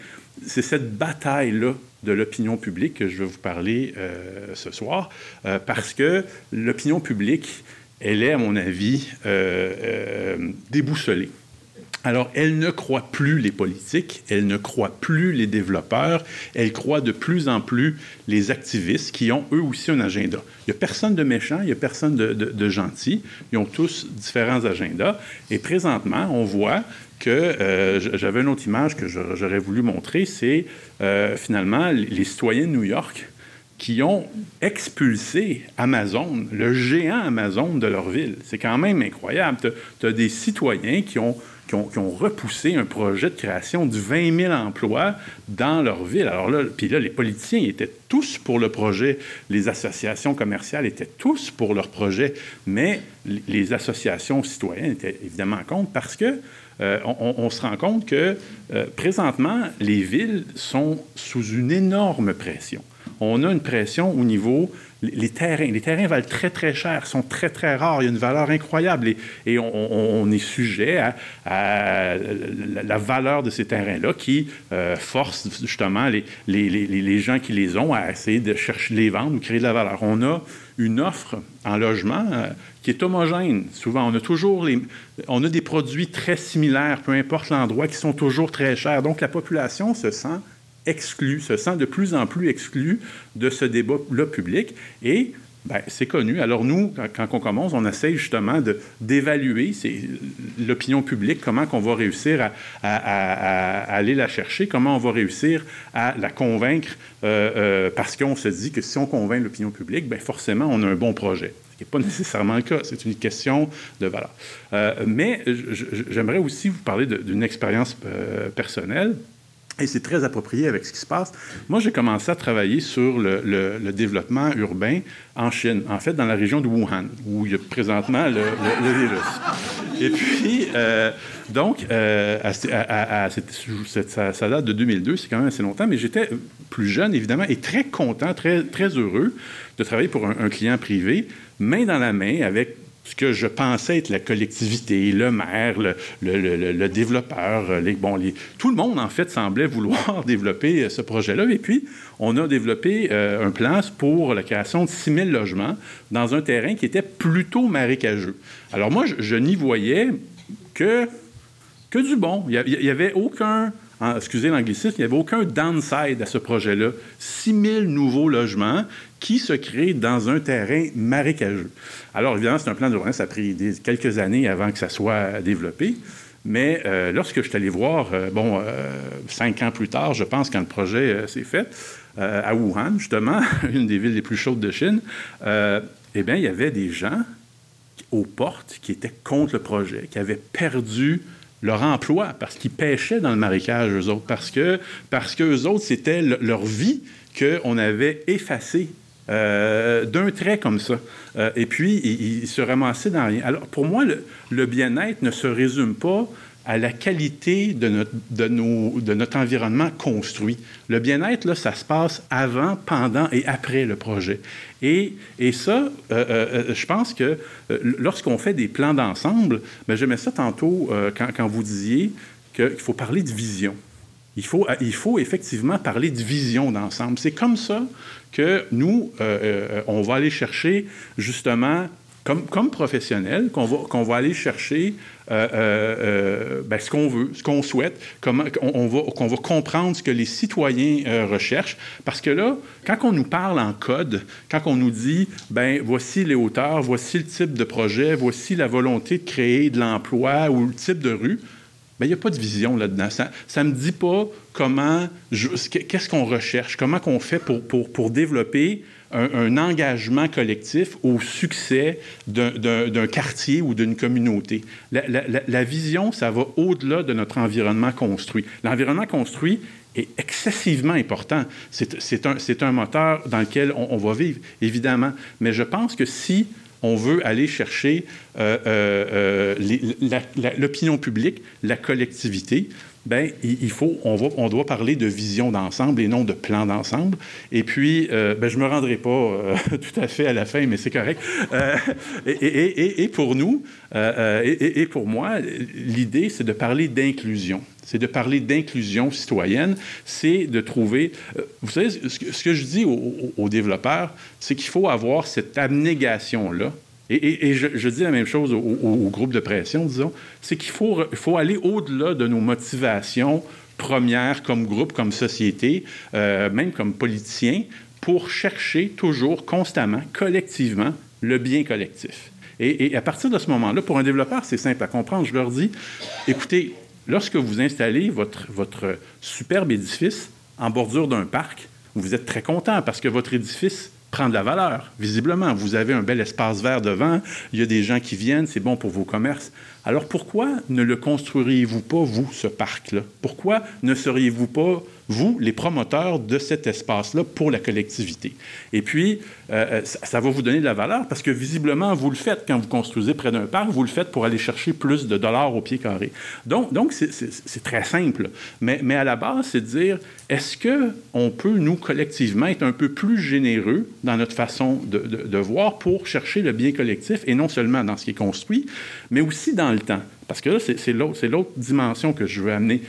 c'est cette bataille-là de l'opinion publique que je vais vous parler euh, ce soir, euh, parce que l'opinion publique, elle est, à mon avis, euh, déboussolée. Alors, elle ne croit plus les politiques, elle ne croit plus les développeurs, elle croit de plus en plus les activistes qui ont eux aussi un agenda. Il n'y a personne de méchant, il n'y a personne de, gentil, ils ont tous différents agendas. Et présentement, on voit que euh, j'avais une autre image que j'aurais voulu montrer, c'est euh, finalement les citoyens de New York qui ont expulsé Amazon, le géant Amazon de leur ville. C'est quand même incroyable. Tu as des citoyens qui ont qui ont, repoussé un projet de création de 20 000 emplois dans leur ville. Alors là, puis là, les politiciens étaient tous pour le projet, les associations commerciales étaient tous pour leur projet, mais les associations citoyennes étaient évidemment contre parce que euh, on, se rend compte que euh, présentement, les villes sont sous une énorme pression. On a une pression au niveau les terrains. Les terrains valent très, très cher, sont très, très rares. Il y a une valeur incroyable et, on, est sujet à, la, valeur de ces terrains-là qui euh, force justement les, les, gens qui les ont à essayer de chercher les vendre ou créer de la valeur. On a une offre en logement euh, qui est homogène. Souvent, on a toujours les, on a des produits très similaires, peu importe l'endroit, qui sont toujours très chers. Donc, la population se sent exclu, se sent de plus en plus exclu de ce débat-là public. Et ben, c'est connu. Alors nous, quand, on commence, on essaye justement d'évaluer l'opinion publique, comment qu'on va réussir à, aller la chercher, comment on va réussir à la convaincre, euh, euh, parce qu'on se dit que si on convainc l'opinion publique, ben forcément, on a un bon projet. Ce n'est pas [LAUGHS] nécessairement le cas, c'est une question de valeur. Euh, mais j'aimerais aussi vous parler d'une expérience personnelle. Et c'est très approprié avec ce qui se passe. Moi, j'ai commencé à travailler sur le, développement urbain en Chine, en fait, dans la région de Wuhan, où il y a présentement le, virus. Et puis, euh, donc, euh, ça, date de 2002, c'est quand même assez longtemps, mais j'étais plus jeune, évidemment, et très content, très, très heureux de travailler pour un client privé, main dans la main avec ce que je pensais être la collectivité, le maire, le, développeur, les, bon, tout le monde, en fait, semblait vouloir [LAUGHS] développer euh, ce projet-là. Et puis, on a développé euh, un plan pour la création de 6 000 logements dans un terrain qui était plutôt marécageux. Alors moi, je, n'y voyais que, que du bon. Il n'y avait aucun excusez l'anglicisme, il n'y avait aucun downside à ce projet-là. 6 000 nouveaux logements qui se créent dans un terrain marécageux. Alors, évidemment, c'est un plan d'urbanisme, ça a pris quelques années avant que ça soit développé. Mais euh, lorsque je suis allé voir, euh, bon, euh, cinq ans plus tard, je pense, quand le projet s'est fait, à Wuhan, justement, [LAUGHS] une des villes les plus chaudes de Chine, eh bien, il y avait des gens aux portes qui étaient contre le projet, qui avaient perdu leur emploi parce qu'ils pêchaient dans le marécage, eux autres, parce que, parce qu'eux autres, c'était leur vie qu'on avait effacée euh, d'un trait comme ça. Euh, et puis, ils se ramassaient dans rien. Alors, pour moi, le bien-être ne se résume pas à la qualité de notre, de, notre environnement construit. Le bien-être, là, ça se passe avant, pendant et après le projet. Et, et ça, euh, euh, je pense que euh, lorsqu'on fait des plans d'ensemble, ben, j'aimais ça tantôt quand, quand, vous disiez qu'il faut parler de vision. Il faut, il faut effectivement parler de vision d'ensemble. C'est comme ça que nous, on va aller chercher justement comme, professionnels, qu'on va, qu'on va aller chercher euh, euh, euh, ben, ce qu'on veut, ce qu'on souhaite, comment on, va, qu'on va comprendre ce que les citoyens recherchent. Parce que là, quand on nous parle en code, quand on nous dit, ben voici les hauteurs, voici le type de projet, voici la volonté de créer de l'emploi ou le type de rue, ben, il n'y a pas de vision là-dedans. Ça ne me dit pas comment, qu'est-ce qu'on recherche, comment qu'on fait pour, pour, pour développer un, engagement collectif au succès d'un quartier ou d'une communauté. La, vision, ça va au-delà de notre environnement construit. L'environnement construit est excessivement important. C'est un, moteur dans lequel on, va vivre, évidemment. Mais je pense que si on veut aller chercher euh, euh, euh, l'opinion publique, la collectivité, ben il, faut, on, doit parler de vision d'ensemble et non de plan d'ensemble. Et puis, euh, ben, je ne me rendrai pas euh, [LAUGHS] tout à fait à la fin, mais c'est correct. Euh, et, pour nous, et, pour moi, l'idée, c'est de parler d'inclusion. C'est de parler d'inclusion citoyenne, c'est de trouver... vous savez, ce que, je dis aux développeurs, c'est qu'il faut avoir cette abnégation-là et, je, dis la même chose au, groupe de pression, disons, c'est qu'il faut, aller au-delà de nos motivations premières comme groupe, comme société, euh, même comme politiciens, pour chercher toujours, constamment, collectivement, le bien collectif. Et, à partir de ce moment-là, pour un développeur, c'est simple à comprendre. Je leur dis, écoutez, lorsque vous installez votre, votre superbe édifice en bordure d'un parc, vous êtes très content parce que votre édifice prend de la valeur, visiblement. Vous avez un bel espace vert devant, il y a des gens qui viennent, c'est bon pour vos commerces. Alors pourquoi ne le construiriez-vous pas, vous, ce parc-là? Pourquoi ne seriez-vous pas vous, les promoteurs de cet espace-là pour la collectivité. Et puis, euh, euh, ça, va vous donner de la valeur parce que visiblement, vous le faites quand vous construisez près d'un parc, vous le faites pour aller chercher plus de dollars au pied carré. Donc, donc c'est très simple. Mais, mais à la base, c'est de dire, est-ce qu'on peut, nous, collectivement, être un peu plus généreux dans notre façon de, voir pour chercher le bien collectif et non seulement dans ce qui est construit, mais aussi dans le temps? Parce que là, c'est l'autre dimension que je veux amener.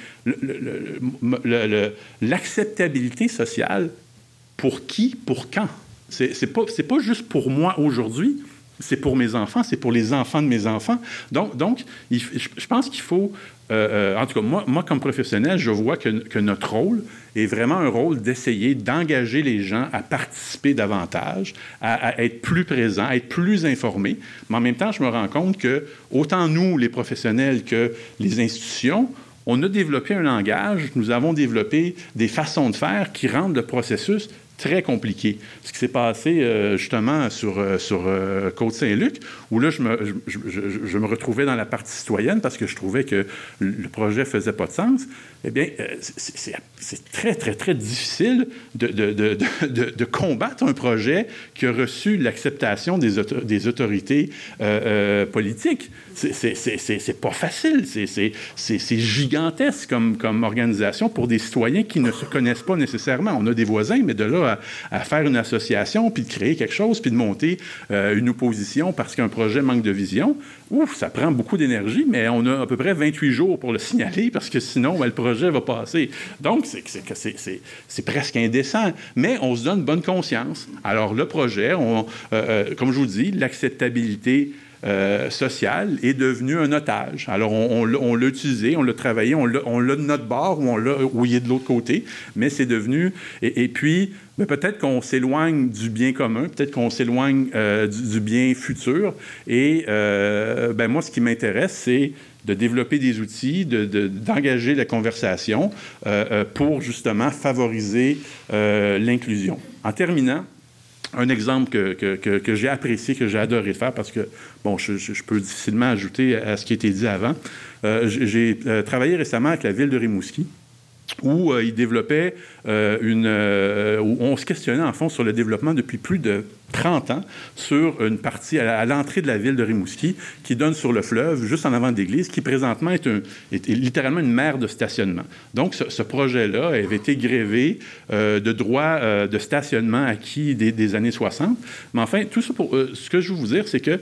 L'acceptabilité sociale, pour qui, pour quand? C'est pas, pas juste pour moi aujourd'hui, c'est pour mes enfants, c'est pour les enfants de mes enfants. Donc, donc je pense qu'il faut euh, euh, en tout cas, moi, moi, comme professionnel, je vois que, notre rôle est vraiment un rôle d'essayer d'engager les gens à participer davantage, à, être plus présents, à être plus informés. Mais en même temps, je me rends compte que autant nous, les professionnels, que les institutions, on a développé un langage, nous avons développé des façons de faire qui rendent le processus très compliqué. Ce qui s'est passé euh, justement sur, euh, sur euh, Côte-Saint-Luc, où là, je me, je, me, retrouvais dans la partie citoyenne parce que je trouvais que le projet faisait pas de sens, eh bien, c'est très, très, très difficile de, de, de, de, combattre un projet qui a reçu l'acceptation des, des, autorités politiques. C'est pas facile, c'est gigantesque comme, comme organisation pour des citoyens qui ne se connaissent pas nécessairement. On a des voisins, mais de là à, faire une association, puis de créer quelque chose, puis de monter euh, une opposition parce qu'un projet manque de vision, ouf, ça prend beaucoup d'énergie, mais on a à peu près 28 jours pour le signaler [LAUGHS] parce que sinon, ben, le projet va passer. Donc, c'est presque indécent, mais on se donne bonne conscience. Alors, le projet, euh, euh, comme je vous dis, l'acceptabilité euh, social est devenu un otage. Alors, on, l'a utilisé, on l'a travaillé, on l'a de notre bord ou on l'a rouillé de l'autre côté, mais c'est devenu... Et, puis, ben, peut-être qu'on s'éloigne du bien commun, peut-être qu'on s'éloigne euh, du, bien futur. Et euh, ben, moi, ce qui m'intéresse, c'est de développer des outils, d'engager de, la conversation pour justement favoriser l'inclusion. En terminant, un exemple que, que, que, j'ai apprécié, que j'ai adoré faire, parce que, bon, je, peux difficilement ajouter à ce qui a été dit avant. Euh, j'ai euh, travaillé récemment avec la ville de Rimouski où euh, il euh, une... Euh, on se questionnait, en fond, sur le développement depuis plus de 30 ans sur une partie à, l'entrée de la ville de Rimouski qui donne sur le fleuve, juste en avant de l'église, qui présentement est, littéralement une mer de stationnement. Donc, ce, projet-là avait été grévé de droits de stationnement acquis des, des, années 60. Mais enfin, tout ça pour... ce que je veux vous dire, c'est que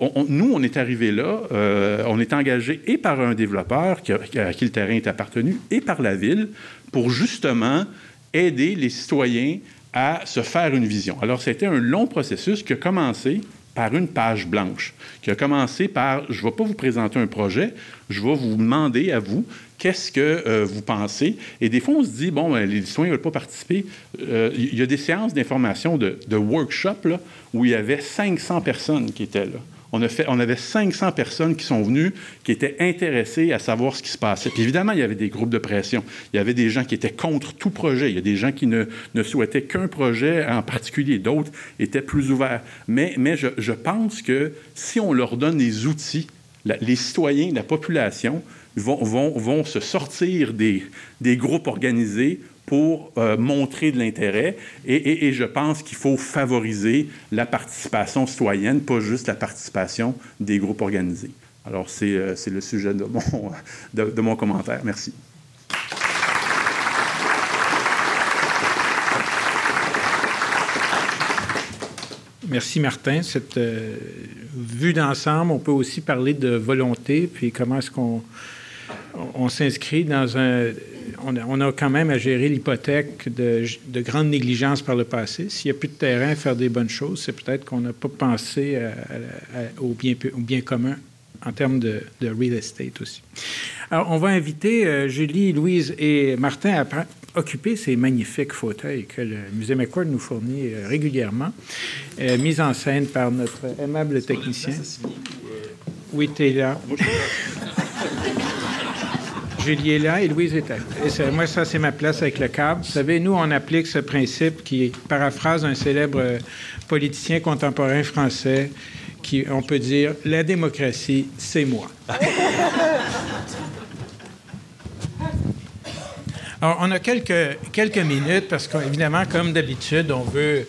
nous, on est arrivé là, euh, on est engagé et par un développeur qui à qui le terrain est appartenu et par la ville pour justement aider les citoyens à se faire une vision. Alors, c'était un long processus qui a commencé par une page blanche, qui a commencé par, je ne vais pas vous présenter un projet, je vais vous demander à vous qu'est-ce que euh, vous pensez? Et des fois, on se dit, bon, ben, les citoyens ne veulent pas participer. Euh, il y a des séances d'information de, de workshop où il y avait 500 personnes qui étaient là on, avait 500 personnes qui sont venues, qui étaient intéressées à savoir ce qui se passait. Puis évidemment, il y avait des groupes de pression. Il y avait des gens qui étaient contre tout projet. Il y a des gens qui ne, souhaitaient qu'un projet en particulier. D'autres étaient plus ouverts. Mais, je, pense que si on leur donne des outils, les citoyens, la population, vont, se sortir des groupes organisés pour euh, montrer de l'intérêt. Et, je pense qu'il faut favoriser la participation citoyenne, pas juste la participation des groupes organisés. Alors, c'est euh, le sujet de mon, de, mon commentaire. Merci. Merci Martin. Cette euh, vue d'ensemble, on peut aussi parler de volonté, puis comment est-ce qu'on on s'inscrit dans un, on a, quand même à gérer l'hypothèque de, de, grande négligence par le passé. S'il n'y a plus de terrain à faire des bonnes choses, c'est peut-être qu'on n'a pas pensé au, bien, au, bien, commun en termes de, real estate aussi. Alors, on va inviter euh, Julie, Louise et Martin à occuper ces magnifiques fauteuils que le Musée McCord nous fournit euh, régulièrement, euh, mis en scène par notre aimable technicien. Oui, tu es là. Julie est là et Louise est là. Et moi, ça, c'est ma place avec le câble. Vous savez, nous, on applique ce principe qui paraphrase un célèbre euh, politicien contemporain français qui, on peut dire, la démocratie, c'est moi. [LAUGHS] Alors, on a quelques, quelques minutes parce qu'évidemment, comme d'habitude, on veut,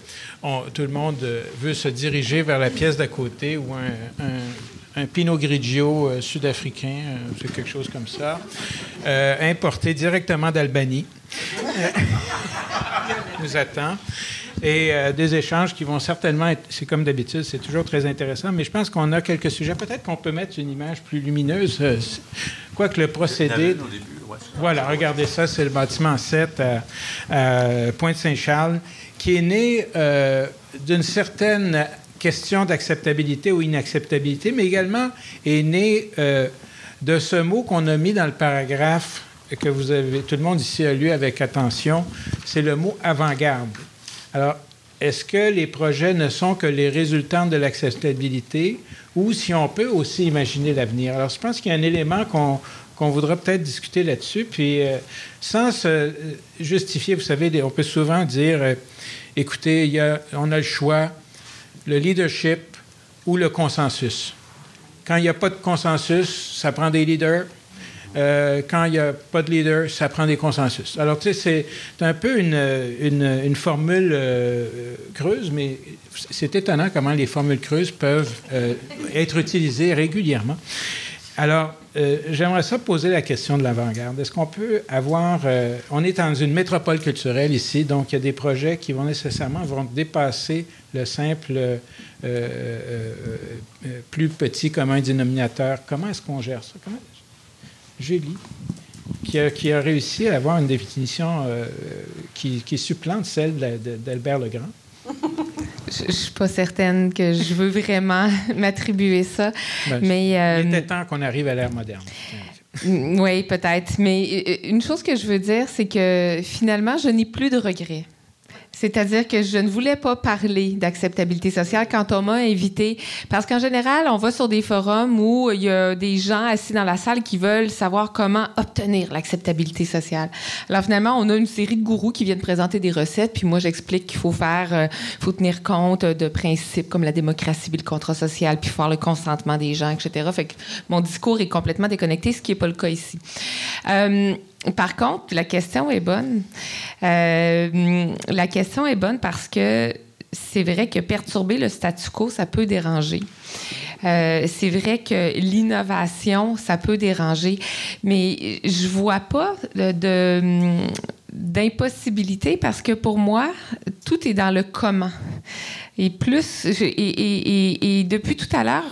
tout le monde veut se diriger vers la pièce d'à côté ou un, un un Pinot Grigio euh, sud-africain, euh, c'est quelque chose comme ça, euh, importé directement d'Albanie. [LAUGHS] nous attend. Et des échanges qui vont certainement être, c'est comme d'habitude, c'est toujours très intéressant, mais je pense qu'on a quelques sujets. Peut-être qu'on peut mettre une image plus lumineuse, quoique le procédé. Voilà, regardez ça, c'est le bâtiment 7 à, Pointe-Saint-Charles, qui est né d'une certaine question d'acceptabilité ou inacceptabilité, mais également est né euh, de ce mot qu'on a mis dans le paragraphe que vous avez, tout le monde ici a lu avec attention, c'est le mot avant-garde. Alors, est-ce que les projets ne sont que les résultats de l'acceptabilité ou si on peut aussi imaginer l'avenir? Alors, je pense qu'il y a un élément qu'on qu'on voudra peut-être discuter là-dessus. Puis, euh, sans se justifier, vous savez, on peut souvent dire, euh, écoutez, y a, on a le choix, le leadership ou le consensus. Quand il n'y a pas de consensus, ça prend des leaders. Euh, quand il n'y a pas de leader, ça prend des consensus. Alors, tu sais, c'est un peu une, une, formule euh, creuse, mais c'est étonnant comment les formules creuses peuvent euh, être utilisées régulièrement. Alors, j'aimerais ça poser la question de l'avant-garde. Est-ce qu'on peut avoir... On est dans une métropole culturelle ici, donc il y a des projets qui vont nécessairement vont dépasser le simple euh, plus petit commun dénominateur. Comment est-ce qu'on gère ça? Comment... Julie, qui a, qui a, réussi à avoir une définition qui, qui, supplante celle d'Albert Legrand. [LAUGHS] Je, ne suis pas certaine que je veux vraiment [LAUGHS] m'attribuer ça. Ben, mais euh, il était temps qu'on arrive à l'ère moderne. Oui, peut-être. Mais une chose que je veux dire, c'est que finalement, je n'ai plus de regrets. C'est-à-dire que je ne voulais pas parler d'acceptabilité sociale quand on m'a invité, parce qu'en général, on va sur des forums où il y a des gens assis dans la salle qui veulent savoir comment obtenir l'acceptabilité sociale. Alors finalement, on a une série de gourous qui viennent présenter des recettes, puis moi j'explique qu'il faut faire, euh, faut tenir compte de principes comme la démocratie, puis le contrat social, puis faire le consentement des gens, etc. Fait que mon discours est complètement déconnecté, ce qui n'est pas le cas ici. Euh, par contre, la question est bonne. Euh, la question est bonne parce que c'est vrai que perturber le statu quo, ça peut déranger. Euh, c'est vrai que l'innovation, ça peut déranger, mais je vois pas d'impossibilité parce que pour moi, tout est dans le comment. Et plus, et, et, et, depuis tout à l'heure,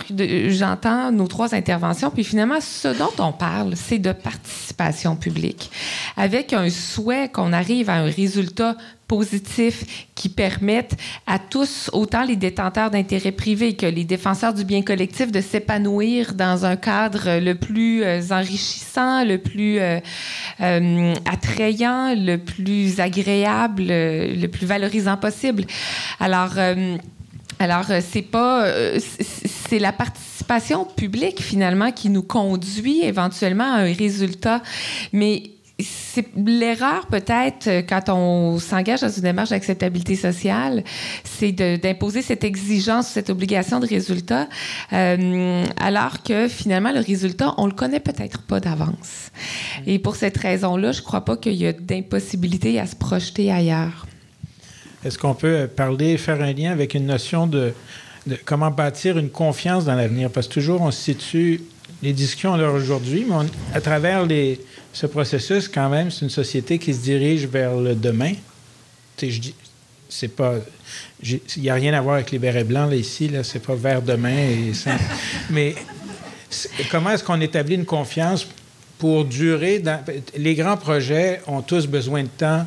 j'entends nos trois interventions, puis finalement, ce dont on parle, c'est de participation publique, avec un souhait qu'on arrive à un résultat positif qui permette à tous, autant les détenteurs d'intérêts privés que les défenseurs du bien collectif, de s'épanouir dans un cadre le plus euh, enrichissant, le plus euh, euh, attrayant, le plus agréable, le plus valorisant possible. Alors, alors, c'est pas. c'est la participation publique, finalement, qui nous conduit éventuellement à un résultat. Mais c'est l'erreur peut-être quand on s'engage dans une démarche d'acceptabilité sociale, c'est d'imposer cette exigence, cette obligation de résultat, euh, alors que finalement le résultat on le connaît peut-être pas d'avance. Et pour cette raison-là, je crois pas qu'il y a d'impossibilité à se projeter ailleurs. Est-ce qu'on peut parler, faire un lien avec une notion de, de comment bâtir une confiance dans l'avenir? Parce que toujours on se situe les discussions à aujourd'hui, mais à travers les ce processus, quand même, c'est une société qui se dirige vers le demain. je dis, c'est pas. Il n'y a rien à voir avec les bérets blancs, là, ici, là, c'est pas vers demain. Et [LAUGHS] mais comment est-ce qu'on établit une confiance pour durer dans, Les grands projets ont tous besoin de temps.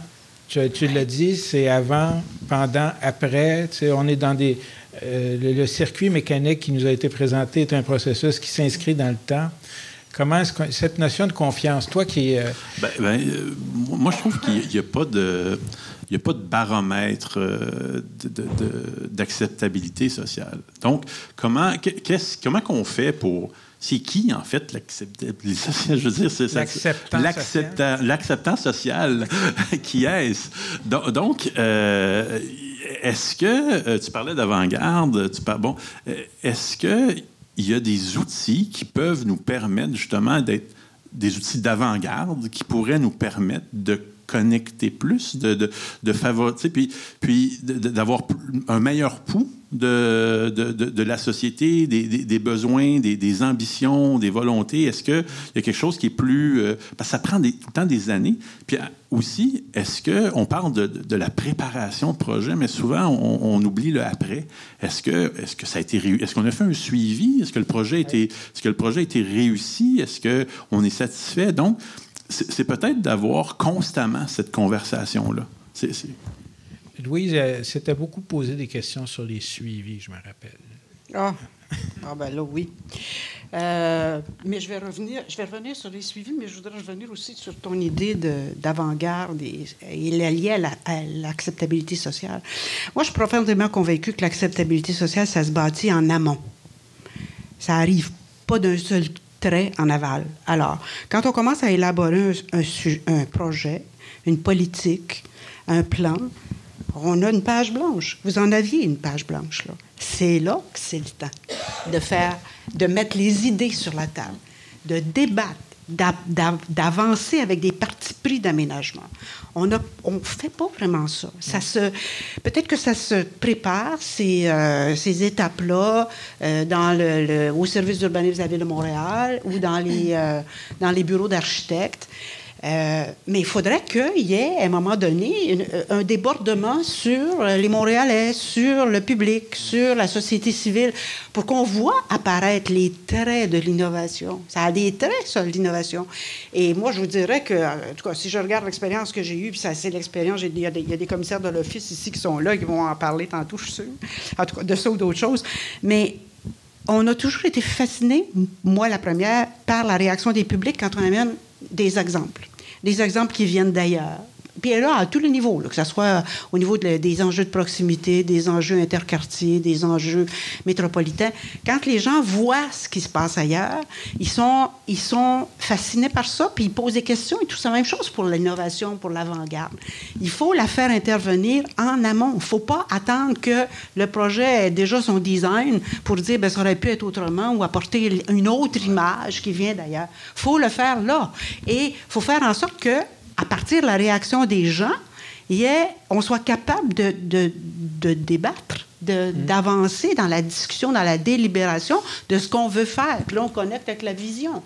Tu, tu l'as dit, c'est avant, pendant, après. on est dans des. Euh, le, circuit mécanique qui nous a été présenté est un processus qui s'inscrit dans le temps. Comment est-ce que cette notion de confiance, toi qui. Euh... Ben, ben, euh, moi, je trouve qu'il n'y a, pas de. Il a pas de baromètre d'acceptabilité sociale. Donc, comment comment qu'on fait pour c'est qui, en fait, l'acceptabilité [LAUGHS] sociale? Je veux dire, c'est l'acceptant social. [LAUGHS] qui est-ce? Donc, euh, est-ce que, tu parlais d'avant-garde, tu bon, est-ce que il y a des outils qui peuvent nous permettre justement d'être des outils d'avant-garde qui pourraient nous permettre de connecter plus, de, de, de favoriser, puis, puis d'avoir un meilleur pouls de, de, de, la société, des, des, besoins, des, des, ambitions, des volontés? Est-ce qu'il y a quelque chose qui est plus... Euh, parce que ça prend des, tout le temps des années. Puis aussi, est-ce qu'on parle de, la préparation de projet, mais souvent, on, oublie le après. Est-ce que, est que ça a été... Est-ce qu'on a fait un suivi? Est-ce que le projet a été, est-ce que le projet a été réussi? Est-ce qu'on est satisfait? Donc, c'est peut-être d'avoir constamment cette conversation-là. C'est Louise euh, s'était beaucoup posé des questions sur les suivis, je me rappelle. Ah, ah ben là, oui. Euh, mais je vais, revenir, je vais revenir sur les suivis, mais je voudrais revenir aussi sur ton idée d'avant-garde et, la liée à l'acceptabilité sociale. Moi, je suis profondément convaincue que l'acceptabilité sociale, ça se bâtit en amont. Ça arrive pas d'un seul trait en aval. Alors, quand on commence à élaborer un projet, une politique, un plan, On a une page blanche. Vous en aviez une page blanche, là. C'est là que c'est le temps de faire, de mettre les idées sur la table, de débattre, d'avancer avec des partis pris d'aménagement. On ne on fait pas vraiment ça. ça se, peut-être que ça se prépare, ces, euh, ces étapes-là, euh, dans le, au service d'urbanisme de la Ville de Montréal ou dans les, euh, dans les bureaux d'architectes. Euh, mais il faudrait qu'il y ait, à un moment donné, euh, un débordement sur les Montréalais, sur le public, sur la société civile, pour qu'on voit apparaître les traits de l'innovation. Ça a des traits, ça, l'innovation. Et moi, je vous dirais que, en tout cas, si je regarde l'expérience que j'ai eue, puis ça, c'est l'expérience, il y, a des, commissaires de l'Office ici qui sont là, qui vont en parler tantôt, je suis sûre, en tout cas, de ça ou d'autres choses. Mais on a toujours été fascinés, moi la première, par la réaction des publics quand on amène des exemples. Des exemples qui viennent d'ailleurs. Puis là, à tous les niveaux, que ce soit au niveau des enjeux de proximité, des enjeux interquartiers, des enjeux métropolitains, quand les gens voient ce qui se passe ailleurs, ils sont, ils sont fascinés par ça, puis ils posent des questions et tout ça. Même chose pour l'innovation, pour l'avant-garde. Il faut la faire intervenir en amont. Il ne faut pas attendre que le projet ait déjà son design pour dire ben, ça aurait pu être autrement ou apporter une autre image qui vient d'ailleurs. Il faut le faire là. Et il faut faire en sorte que à partir de la réaction des gens, on soit capable de, de, débattre, mmh. d'avancer dans la discussion, dans la délibération de ce qu'on veut faire. Puis là, on connecte avec la vision.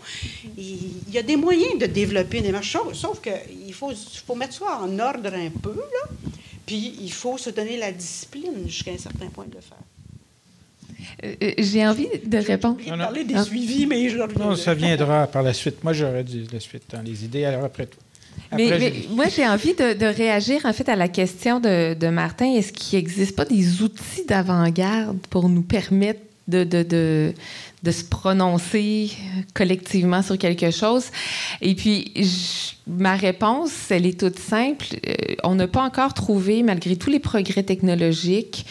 Il y a des moyens de développer des choses, sauf qu'il faut, faut mettre ça en ordre un peu, là, puis il faut se donner la discipline jusqu'à un certain point de le faire. Euh, euh, j'ai envie de répondre. Je parler des suivis, mais je Non, ça viendra par la suite. Moi, j'aurais dit la suite dans les idées, alors après tout. Mais, moi, j'ai envie de, réagir en fait à la question de, Martin. Est-ce qu'il n'existe pas des outils d'avant-garde pour nous permettre de, de, se prononcer collectivement sur quelque chose? Et puis, ma réponse, elle est toute simple. Euh, on n'a pas encore trouvé, malgré tous les progrès technologiques,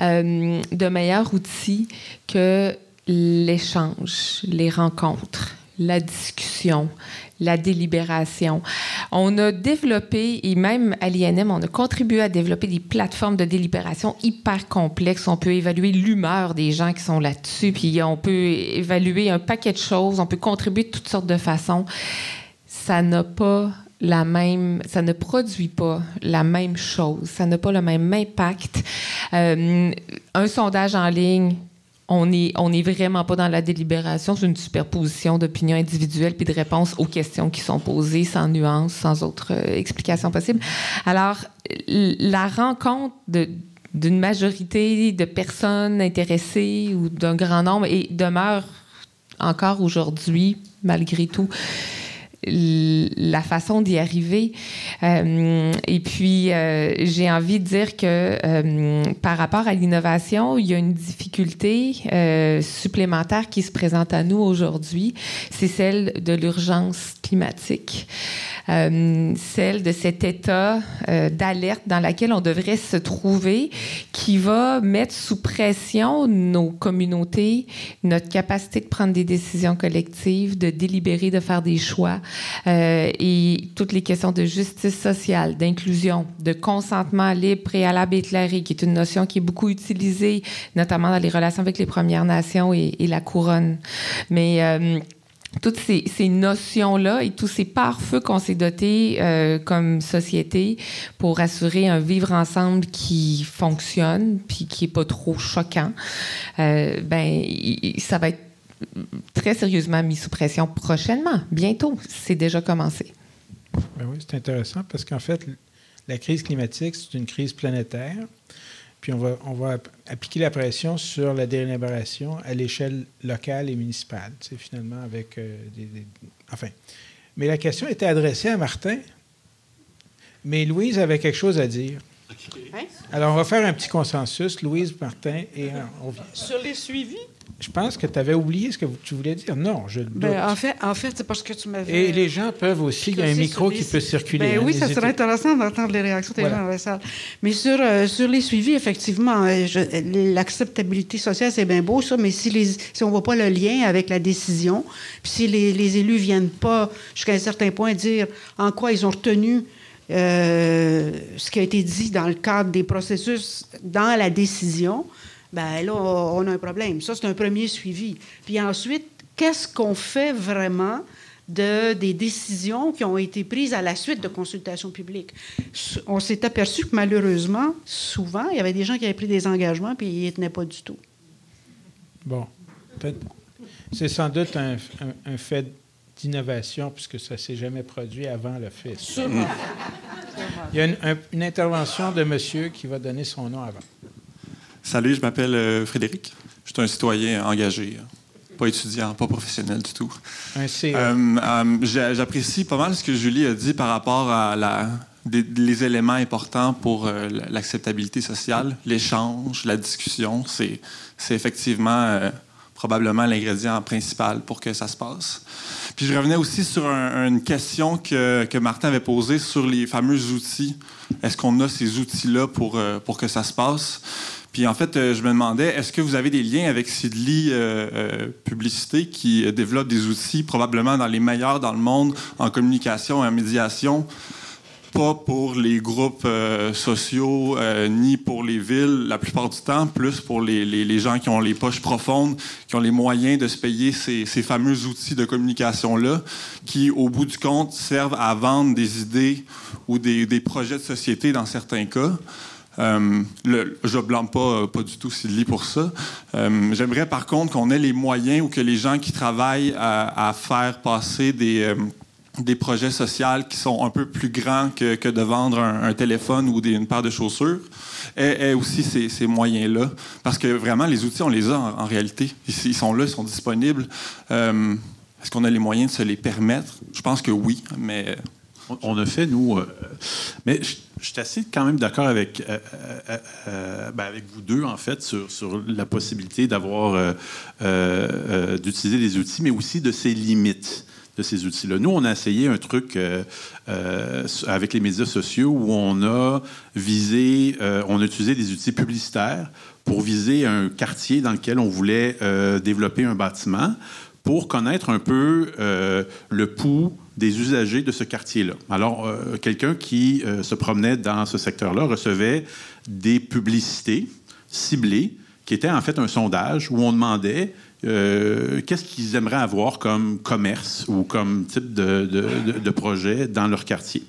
euh, de meilleurs outils que l'échange, les rencontres, la discussion, la délibération. On a développé, et même à l'INM, on a contribué à développer des plateformes de délibération hyper complexes. On peut évaluer l'humeur des gens qui sont là-dessus, puis on peut évaluer un paquet de choses, on peut contribuer de toutes sortes de façons. Ça n'a pas la même, ça ne produit pas la même chose, ça n'a pas le même impact. Euh, un sondage en ligne on n'est on est vraiment pas dans la délibération, c'est une superposition d'opinions individuelles puis de réponses aux questions qui sont posées sans nuance, sans autre euh, explication possible. Alors, la rencontre d'une majorité de personnes intéressées ou d'un grand nombre et demeure encore aujourd'hui, malgré tout, la façon d'y arriver. Euh, et puis, euh, j'ai envie de dire que euh, par rapport à l'innovation, il y a une difficulté supplémentaire qui se présente à nous aujourd'hui, c'est celle de l'urgence climatique. Celle de cet état d'alerte dans lequel on devrait se trouver, qui va mettre sous pression nos communautés, notre capacité de prendre des décisions collectives, de délibérer, de faire des choix, euh, et toutes les questions de justice sociale, d'inclusion, de consentement libre, préalable éclairé, qui est une notion qui est beaucoup utilisée, notamment dans les relations avec les Premières Nations et, et la couronne. Mais toutes ces, notions-là et tous ces pare-feux qu'on s'est dotés euh, comme société pour assurer un vivre ensemble qui fonctionne puis qui est pas trop choquant, euh, ben ça va être très sérieusement mis sous pression prochainement, bientôt. C'est déjà commencé. Ben oui, c'est intéressant parce qu'en fait, la crise climatique, c'est une crise planétaire. Puis on va, on va appliquer la pression sur la délibération à l'échelle locale et municipale, c'est finalement avec euh, des, Enfin. Mais la question était adressée à Martin, mais Louise avait quelque chose à dire. Alors, on va faire un petit consensus, Louise, Martin, et on vient. Sur les suivis? Je pense que tu avais oublié ce que tu voulais dire. Non, je ben, en fait, en fait c'est parce que tu m'avais. Et les gens peuvent aussi. Il y a un micro qui peut circuler. Ben, oui, ça serait intéressant d'entendre les réactions des gens dans la salle. Mais sur, euh, sur les suivis, effectivement, euh, l'acceptabilité sociale, c'est bien beau, ça, mais si, les, si on ne voit pas le lien avec la décision, puis si les, les élus ne viennent pas jusqu'à un certain point dire en quoi ils ont retenu euh, ce qui a été dit dans le cadre des processus dans la décision, ben là, on a un problème. Ça, c'est un premier suivi. Puis ensuite, qu'est-ce qu'on fait vraiment de, des décisions qui ont été prises à la suite de consultations publiques? On s'est aperçu que malheureusement, souvent, il y avait des gens qui avaient pris des engagements puis ils n'y tenaient pas du tout. Bon, c'est sans doute un, fait d'innovation puisque ça ne s'est jamais produit avant le fait. Il y a une, intervention de monsieur qui va donner son nom avant. Salut, je m'appelle euh, Frédéric. Je suis un citoyen engagé pas étudiant, pas professionnel du tout. Euh, euh, j'apprécie pas mal ce que Julie a dit par rapport à la, les éléments importants pour euh, l'acceptabilité sociale, l'échange, la discussion. C'est effectivement probablement l'ingrédient principal pour que ça se passe. Puis je revenais aussi sur une question que, que, Martin avait posée sur les fameux outils. Est-ce qu'on a ces outils-là pour, pour que ça se passe? Puis en fait, euh, je me demandais, est-ce que vous avez des liens avec Sidley euh, euh, Publicité qui développe des outils probablement dans les meilleurs dans le monde en communication et en médiation? Pas pour les groupes sociaux ni pour les villes la plupart du temps, plus pour les, gens qui ont les poches profondes, qui ont les moyens de se payer ces, fameux outils de communication-là, qui, au bout du compte, servent à vendre des idées ou des projets de société dans certains cas. Euh, le, je blâme pas, euh, pas du tout Sidley pour ça. Euh, j'aimerais par contre qu'on ait les moyens ou que les gens qui travaillent à, faire passer des, des projets sociaux qui sont un peu plus grands que, de vendre un, téléphone ou une paire de chaussures aient, aussi ces, moyens-là. Parce que vraiment, les outils, on les a en, réalité. Ils, sont là, ils sont disponibles. Est-ce qu'on a les moyens de se les permettre? Je pense que oui, mais... On, a fait, nous... mais je suis assez quand même d'accord avec, euh, euh, euh, ben, avec vous deux, en fait, sur, sur la possibilité d'avoir, d'utiliser des outils, mais aussi de ses limites de ces outils-là. Nous, on a essayé un truc avec les médias sociaux où on a visé, on a utilisé des outils publicitaires pour viser un quartier dans lequel on voulait développer un bâtiment pour connaître un peu le pouls des usagers de ce quartier-là. Alors, euh, quelqu'un qui euh, se promenait dans ce secteur-là recevait des publicités ciblées qui étaient en fait un sondage où on demandait euh, qu'est-ce qu'ils aimeraient avoir comme commerce ou comme type de, projet dans leur quartier?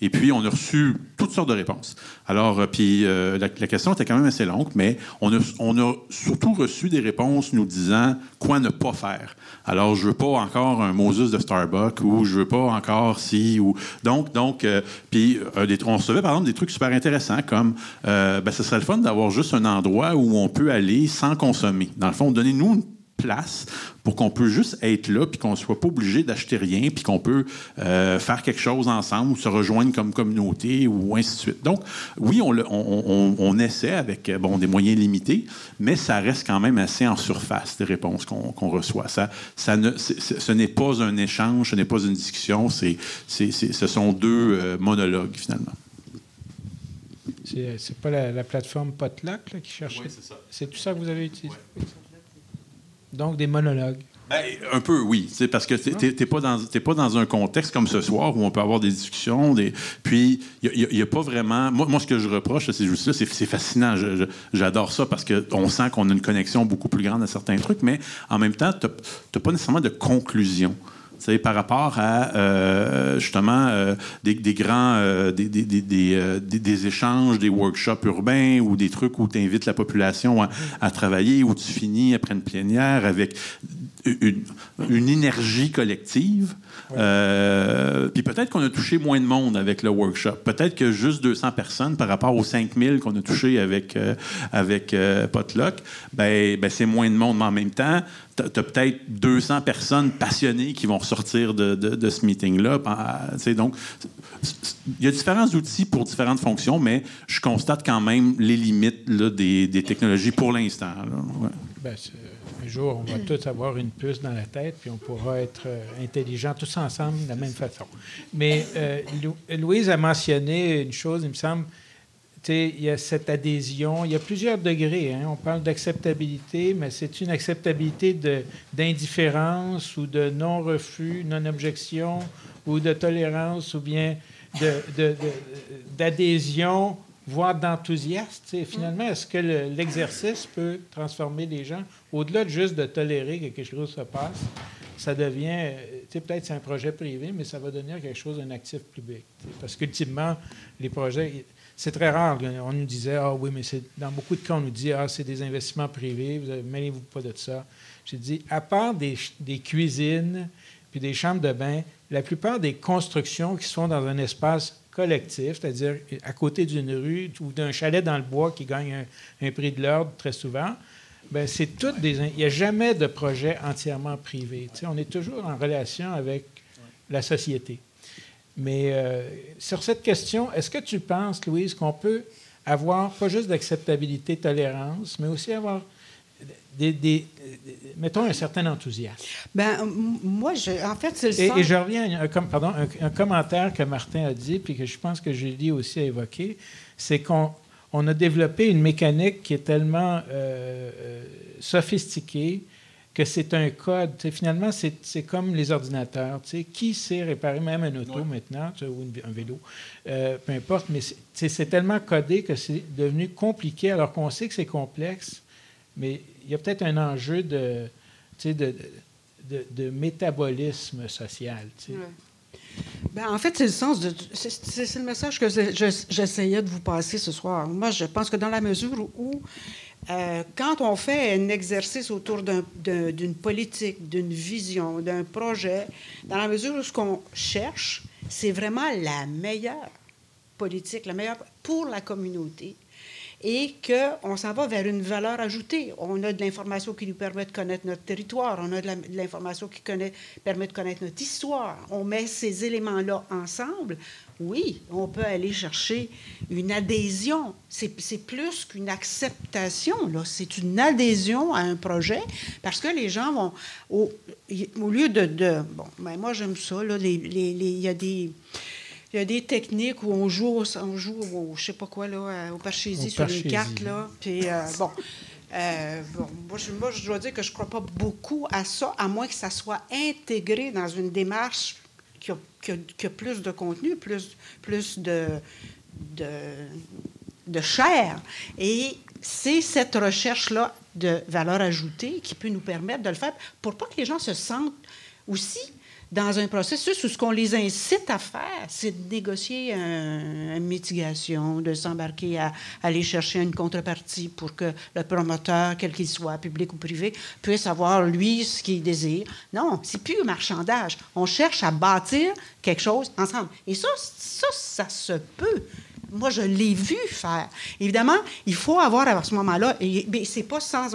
Et puis, on a reçu toutes sortes de réponses. Alors, euh, puis euh, la, question était quand même assez longue, mais on a, on a, surtout reçu des réponses nous disant quoi ne pas faire. Alors, je veux pas encore un Moses de Starbucks ou je veux pas encore si ou donc donc puis on recevait par exemple des trucs super intéressants comme ben, ce serait le fun d'avoir juste un endroit où on peut aller sans consommer. Dans le fond, donnez-nous une place pour qu'on peut juste être là, puis qu'on ne soit pas obligé d'acheter rien, puis qu'on peut euh, faire quelque chose ensemble, ou se rejoindre comme communauté, ou ainsi de suite. Donc, oui, on, on, essaie avec bon, des moyens limités, mais ça reste quand même assez en surface des réponses qu'on reçoit. Ça, ça ne, ce n'est pas un échange, ce n'est pas une discussion, c'est, ce sont deux euh, monologues, finalement. C'est pas la, plateforme Potluck qui cherche. Oui, c'est ça. C'est tout ça que vous avez utilisé? Donc, des monologues. Ben, un peu, oui. C'est parce que tu n'es pas, dans, pas dans un contexte comme ce soir où on peut avoir des discussions. Puis, il n'y a, pas vraiment. Moi, moi, ce que je reproche à ces c'est fascinant. J'adore ça parce qu'on sent qu'on a une connexion beaucoup plus grande à certains trucs, mais en même temps, tu n'as pas nécessairement de conclusion par rapport à euh, justement euh, des, grands euh, des, des, des, échanges, des workshops urbains ou des trucs où tu invites la population à, travailler, où tu finis après une plénière avec une, une énergie collective. puis peut-être qu'on a touché moins de monde avec le workshop. Peut-être que juste 200 personnes par rapport aux 5000 qu'on a touché avec, avec Potluck, ben, ben c'est moins de monde. Mais en même temps, tu as peut-être 200 personnes passionnées qui vont ressortir de, ce meeting-là. Donc, il y a différents outils pour différentes fonctions, mais je constate quand même les limites des, technologies pour l'instant. Ben, un jour, on va tous avoir une puce dans la tête, puis on pourra être euh, intelligents tous ensemble de la même façon. Mais euh, Louise a mentionné une chose, il me semble, il y a cette adhésion. Il y a plusieurs degrés. Hein. On parle d'acceptabilité, mais c'est une acceptabilité d'indifférence ou de non-refus, non-objection ou de tolérance ou bien d'adhésion, voire d'enthousiasme. Finalement, est-ce que l'exercice peut transformer les gens au-delà de juste de tolérer que quelque chose se passe? Ça devient, peut-être c'est un projet privé, mais ça va devenir quelque chose d'un actif public. Parce qu'ultimement, les projets, c'est très rare. On nous disait, ah oui, mais dans beaucoup de cas, on nous dit, ah, c'est des investissements privés, vous mêlez-vous pas de ça. J'ai dit, à part des, des, cuisines puis des chambres de bain, la plupart des constructions qui sont dans un espace collectif, c'est-à-dire à côté d'une rue ou d'un chalet dans le bois qui gagne un, prix de l'ordre très souvent, ben c'est toutes des. Il n'y a jamais de projet entièrement privé. on est toujours en relation avec la société. Mais euh, sur cette question, est-ce que tu penses, Louise, qu'on peut avoir pas juste d'acceptabilité, tolérance, mais aussi avoir des, mettons, un certain enthousiasme? Ben, moi, je, en fait, c'est le et, et, je reviens à un, pardon, un, commentaire que Martin a dit, puis que je pense que Julie aussi a évoqué, c'est qu'on on a développé une mécanique qui est tellement euh, euh, sophistiquée que c'est un code. finalement, c'est comme les ordinateurs. Qui sait réparer même un auto maintenant, ou un vélo, euh, peu importe, mais c'est tellement codé que c'est devenu compliqué alors qu'on sait que c'est complexe, mais il y a peut-être un enjeu de, de, de, métabolisme social. Ben, en fait, c'est le sens de. C'est le message que j'essayais de vous passer ce soir. Moi, je pense que dans la mesure où euh, quand on fait un exercice autour d'une politique, d'une vision, d'un projet, dans la mesure où ce qu'on cherche, c'est vraiment la meilleure politique, la meilleure pour la communauté, et qu'on s'en va vers une valeur ajoutée. On a de l'information qui nous permet de connaître notre territoire, on a de l'information qui permet de connaître notre histoire. On met ces éléments-là ensemble. Oui, on peut aller chercher une adhésion. C'est plus qu'une acceptation. C'est une adhésion à un projet parce que les gens vont, au, lieu de, Bon, ben moi, j'aime ça. Il y a des il y a des techniques où on joue, on joue au, je sais pas quoi, là, euh, au parchésie sur les cartes. Là. Puis, euh, euh, bon, moi, je, moi, je dois dire que je ne crois pas beaucoup à ça, à moins que ça soit intégré dans une démarche qui a, plus de contenu, plus, plus de, de, de chair. Et c'est cette recherche-là de valeur ajoutée qui peut nous permettre de le faire pour pas que les gens se sentent aussi dans un processus où ce qu'on les incite à faire, c'est de négocier une mitigation, de s'embarquer à, aller chercher une contrepartie pour que le promoteur, quel qu'il soit, public ou privé, puisse avoir, lui, ce qu'il désire. Non, c'est plus marchandage. On cherche à bâtir quelque chose ensemble. Et ça, ça, ça se peut moi, je l'ai vu faire. Évidemment, il faut avoir à ce moment-là, et c'est pas sans,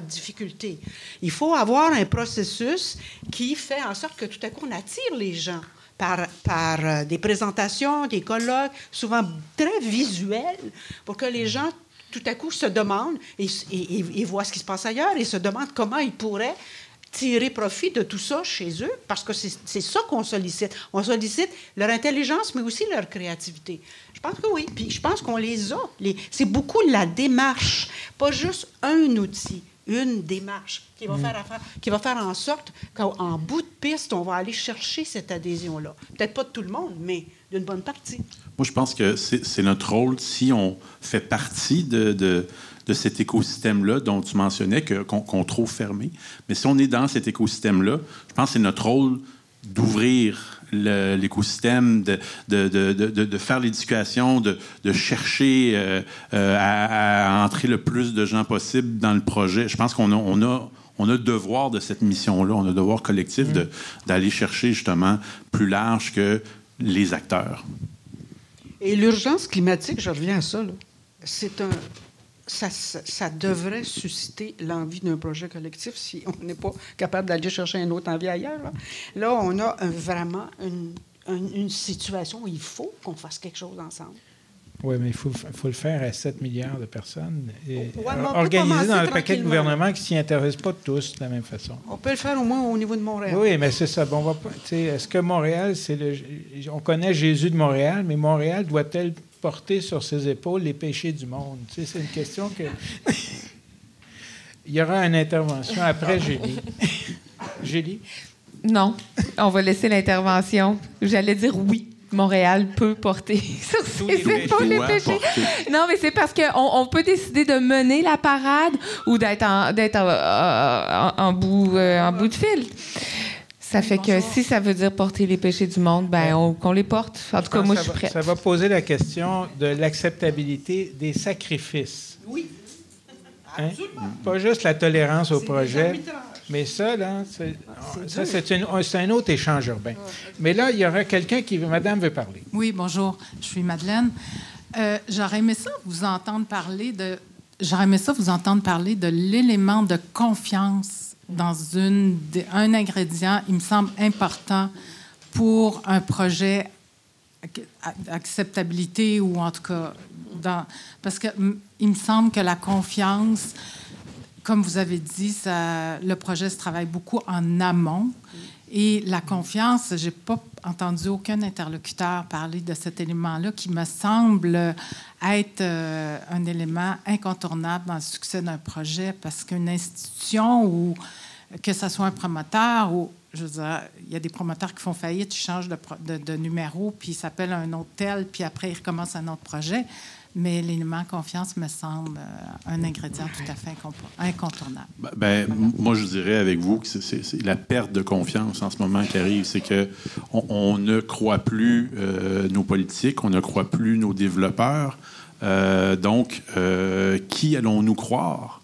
difficulté, il faut avoir un processus qui fait en sorte que tout à coup, on attire les gens par, euh, des présentations, des colloques, souvent très visuels, pour que les gens tout à coup se demandent et, voient ce qui se passe ailleurs et se demandent comment ils pourraient tirer profit de tout ça chez eux, parce que c'est ça qu'on sollicite. On sollicite leur intelligence, mais aussi leur créativité. Je pense que oui. Puis je pense qu'on les a. C'est beaucoup la démarche, pas juste un outil, une démarche qui va, mm. faire, qui va faire en sorte qu'en bout de piste, on va aller chercher cette adhésion-là. Peut-être pas de tout le monde, mais d'une bonne partie. Moi, je pense que c'est notre rôle si on fait partie de, de de cet écosystème-là dont tu mentionnais qu'on trouve fermé. Mais si on est dans cet écosystème-là, je pense que c'est notre rôle d'ouvrir l'écosystème, de, de, de, de, faire l'éducation, de, chercher euh, euh, à, entrer le plus de gens possible dans le projet. Je pense qu'on a, on a, on a le devoir de cette mission-là, on a devoir collectif d'aller chercher justement plus large que les acteurs. Et l'urgence climatique, je reviens à ça, c'est un, ça, ça, devrait susciter l'envie d'un projet collectif si on n'est pas capable d'aller chercher une autre envie ailleurs. Là, on a vraiment une, une, situation où il faut qu'on fasse quelque chose ensemble. Oui, mais il faut, faut, le faire à 7 milliards de personnes. Et organiser dans le paquet de gouvernement qui ne s'y intéressent pas tous de la même façon. On peut le faire au moins au niveau de Montréal. Oui, mais c'est ça. Bon, Est-ce que Montréal, c'est le. On connaît Jésus de Montréal, mais Montréal doit-elle porter sur ses épaules les péchés du monde? c'est une question que. [LAUGHS] Il y aura une intervention après Julie. [LAUGHS] Julie? Non, on va laisser l'intervention. J'allais dire oui. Montréal peut porter [LAUGHS] sur ses épaules les péchés. Non, mais c'est parce qu'on on peut décider de mener la parade ou d'être en, d'être en, bout, euh, en bout de fil. Ça fait que si ça veut dire porter les péchés du monde, ben qu'on les porte. En tout cas, moi, je suis prête. Ça va poser la question de l'acceptabilité des sacrifices. Oui. Hein? Pas juste la tolérance au projet. Mais ça, là, c'est, ça, c'est, un autre échange urbain. Mais là, il y aura quelqu'un qui... Madame veut parler. Oui, bonjour. Je suis Madeleine. Euh, j'aurais aimé ça vous entendre parler de... J'aurais aimé ça vous entendre parler de l'élément de confiance dans un ingrédient, il me semble important pour un projet acceptabilité ou en tout cas parce que il me semble que la confiance comme vous avez dit, ça, le projet se travaille beaucoup en amont. Et la confiance, j'ai pas entendu aucun interlocuteur parler de cet élément-là qui me semble être euh, un élément incontournable dans le succès d'un projet parce qu'une institution ou que ce soit un promoteur ou il y a des promoteurs qui font faillite, ils changent de, de, numéro, puis ils s'appellent un autre tel, puis après ils recommencent un autre projet mais l'élément confiance me semble euh, un ingrédient tout à fait incontournable. Ben, ben moi, je dirais avec vous que c'est la perte de confiance en ce moment qui arrive. C'est que on, ne croit plus euh, nos politiques, on ne croit plus nos développeurs. Euh, donc, qui allons-nous croire?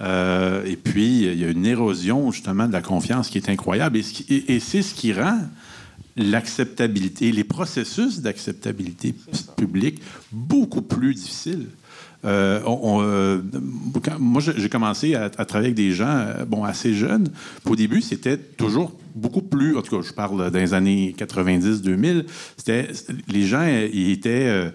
et puis, il y a une érosion justement de la confiance qui est incroyable. et c'est ce qui rend l'acceptabilité, les processus d'acceptabilité publique beaucoup plus difficiles. Euh, euh, moi, j'ai commencé à, travailler avec des gens euh, bon, assez jeunes. Au début, c'était toujours beaucoup plus. En tout cas, je parle des années 90-2000. Les gens, ils étaient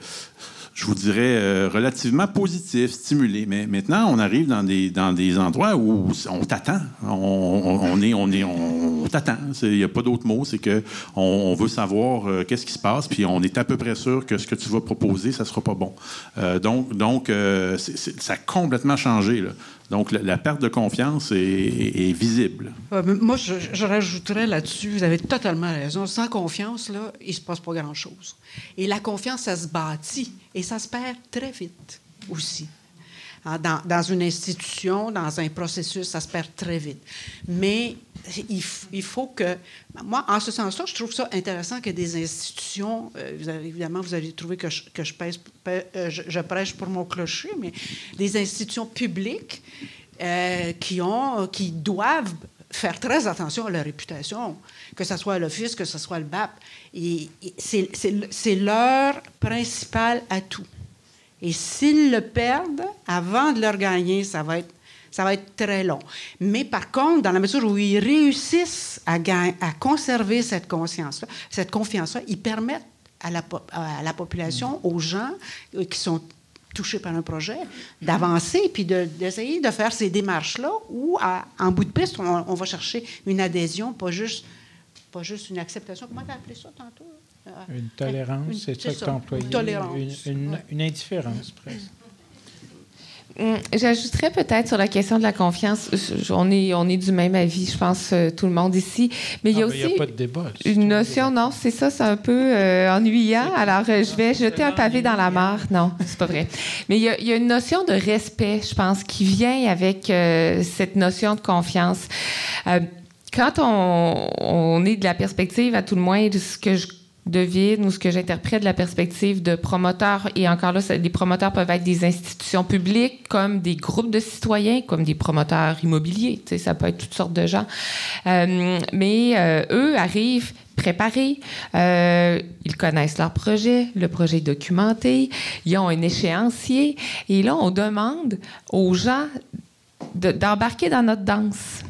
je vous dirais, euh, relativement positif, stimulé. Mais maintenant, on arrive dans des, dans des endroits où on t'attend. On, est, on est, on, t'attend. Il n'y a pas d'autre mot. C'est que on, veut savoir euh, qu'est-ce qui se passe, puis on est à peu près sûr que ce que tu vas proposer, ça sera pas bon. Euh, donc, donc ça a complètement changé. Là. Donc, la, perte de confiance est, visible. moi, je, rajouterais là-dessus, vous avez totalement raison. Sans confiance, là, il ne se passe pas grand-chose. Et la confiance, ça se bâtit et ça se perd très vite aussi. Hein, dans, une institution, dans un processus, ça se perd très vite. Mais il, faut que... Moi, en ce sens-là, je trouve ça intéressant que des institutions... Euh, vous avez, évidemment, vous avez trouvé que, je, pèse, euh, prêche pour mon clocher, mais des institutions publiques euh, qui, ont, qui doivent faire très attention à leur réputation, que ce soit l'Office, que ce soit le BAP. C'est leur principal atout. Et s'ils le perdent, avant de le regagner, ça va être, ça va être très long. Mais par contre, dans la mesure où ils réussissent à, à conserver cette conscience-là, cette confiance-là, ils permettent à la, à la population, aux gens euh, qui sont touchés par un projet, d'avancer puis d'essayer de, faire ces démarches-là où, en bout de piste, on, va chercher une adhésion, pas juste, pas juste une acceptation. Comment tu as appelé ça tantôt? Euh, une tolérance, c'est ça que tu employé? Une, tolérance. Une, indifférence, presque. Hum, j'ajouterais peut-être sur la question de la confiance. On est, on est du même avis, je pense, euh, tout le monde ici. Mais il y a ah, aussi a pas de débat, une notion, non, c'est ça, c'est un peu euh, ennuyant. Alors, je vais jeter un pavé dans la mare. Non, c'est pas vrai. Mais il y, a, il y, a, une notion de respect, je pense, qui vient avec cette notion de confiance. quand on, on, est de la perspective, à tout le moins, de ce que je devine ou ce que j'interprète de la perspective de promoteurs, et encore là, les promoteurs peuvent être des institutions publiques, comme des groupes de citoyens, comme des promoteurs immobiliers, ça peut être toutes sortes de gens. Euh, mais euh, eux arrivent préparés, euh, ils connaissent leur projet, le projet est documenté, ils ont un échéancier, et là, on demande aux gens d'embarquer dans notre danse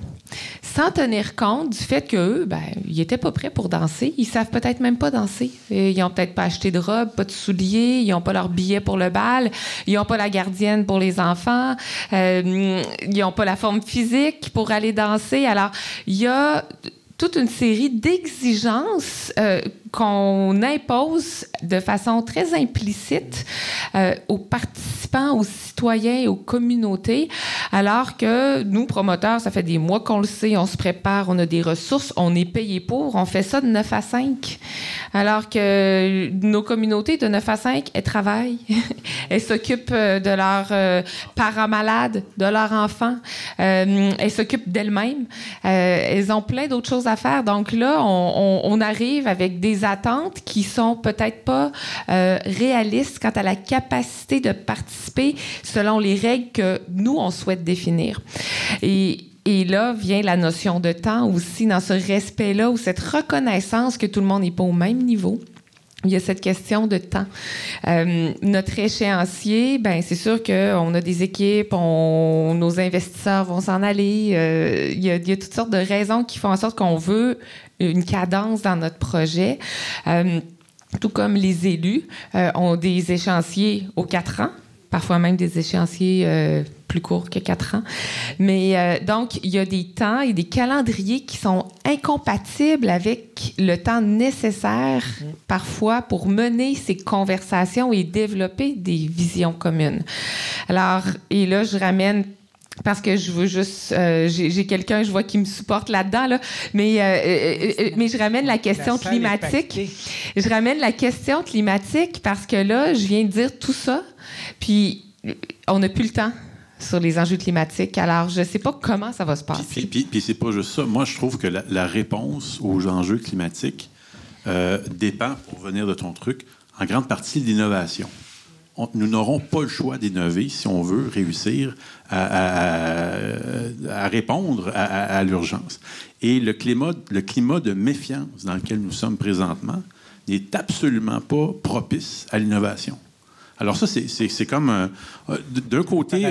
sans tenir compte du fait qu'eux, ben, ils n'étaient pas prêts pour danser. Ils savent peut-être même pas danser. Ils n'ont peut-être pas acheté de robe, pas de souliers, ils n'ont pas leur billet pour le bal, ils n'ont pas la gardienne pour les enfants, euh, ils n'ont pas la forme physique pour aller danser. Alors, il y a toute une série d'exigences euh, qu'on impose de façon très implicite euh, aux participants, aux citoyens, aux communautés, alors que nous, promoteurs, ça fait des mois qu'on le sait, on se prépare, on a des ressources, on est payé pour, on fait ça de 9 à 5. Alors que nos communautés de 9 à 5, elles travaillent, [LAUGHS] elles s'occupent euh, de leurs euh, parents malades, de leurs enfants, euh, elles s'occupent d'elles-mêmes, elles ont plein d'autres choses à faire. Donc là, on, on, on arrive avec des attentes qui sont peut-être pas euh, réalistes quant à la capacité de participer selon les règles que nous, on souhaite définir. Et, et là vient la notion de temps aussi, dans ce respect-là, ou cette reconnaissance que tout le monde n'est pas au même niveau. Il y a cette question de temps. Euh, notre échéancier, ben c'est sûr qu'on a des équipes, on, nos investisseurs vont s'en aller. Euh, il, y a, il, y a, toutes sortes de raisons qui font en sorte qu'on veut une cadence dans notre projet. Euh, tout comme les élus euh, ont des échéanciers aux quatre ans, parfois même des échéanciers euh, plus courts que quatre ans. Mais euh, donc, il y a des temps et des calendriers qui sont incompatibles avec le temps nécessaire mmh. parfois pour mener ces conversations et développer des visions communes. Alors, et là, je ramène parce que je veux juste euh, j'ai quelqu'un je vois qui me supporte là-dedans là mais euh, euh, mais je ramène la question la climatique je ramène la question climatique parce que là je viens de dire tout ça puis on n'a plus le temps sur les enjeux climatiques. Alors, je ne sais pas comment ça va se passer. Puis, puis, puis c'est pas juste ça. Moi, je trouve que la, la réponse aux enjeux climatiques euh, dépend, pour venir de ton truc, en grande partie de l'innovation on, nous n'aurons pas le choix d'innover si on veut réussir à, à, à répondre à, à l'urgence. Et le climat, le climat de méfiance dans lequel nous sommes présentement n'est absolument pas propice à l'innovation. Alors ça, c'est comme euh, d'un côté,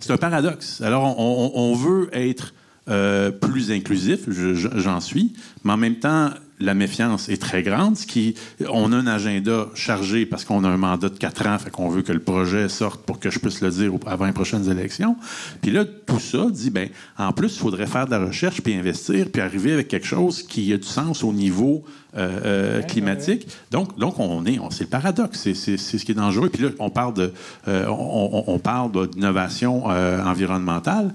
c'est un paradoxe. Alors on, veut être euh, plus inclusif, j'en suis, mais en même temps, la méfiance est très grande. Ce qui, on a un agenda chargé parce qu'on a un mandat de quatre ans, fait qu'on veut que le projet sorte pour que je puisse le dire avant les prochaines élections. Puis là, tout ça dit, ben, en plus, il faudrait faire de la recherche, puis investir, puis arriver avec quelque chose qui a du sens au niveau euh, euh, climatique. Donc, donc, on est, on, c'est le paradoxe, c'est, c'est, c'est ce qui est dangereux. Puis là, on parle de, euh, on, on, parle d'innovation euh, environnementale,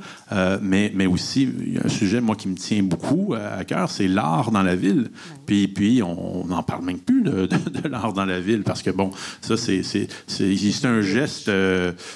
mais, mais aussi un sujet moi qui me tient beaucoup à cœur, c'est l'art dans la ville. Puis, puis on n'en parle même plus de, de, de, l'art dans la ville parce que bon, ça c'est, c'est, c'est, c'est un geste,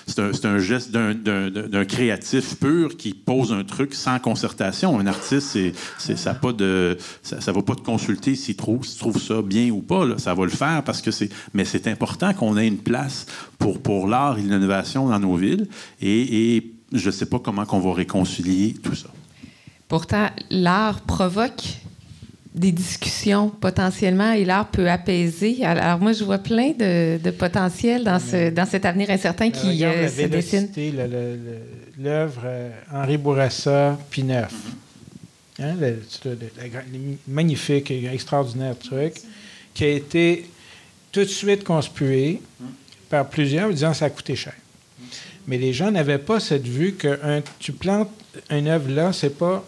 c'est un, c'est un geste d'un, d'un, d'un créatif pur qui pose un truc sans concertation. Un artiste, c'est, c'est ça pas de, ça, ça va pas te consulter s'il trouve si tu trouves ça bien ou pas, là, ça va le faire parce que c'est. Mais c'est important qu'on ait une place pour, pour l'art et l'innovation dans nos villes. Et, et je ne sais pas comment qu'on va réconcilier tout ça. Pourtant, l'art provoque des discussions potentiellement et l'art peut apaiser. Alors, moi, je vois plein de, de potentiel dans, ce, dans cet avenir incertain qui euh, se dessine. L'œuvre euh, Henri Bourassa, Pineuf. Hein, le, magnifique, extraordinaire truc, qui a été tout de suite conspué par plusieurs en disant que ça a coûté cher. Mais les gens n'avaient pas cette vue que tu plantes une œuvre là, c'est pas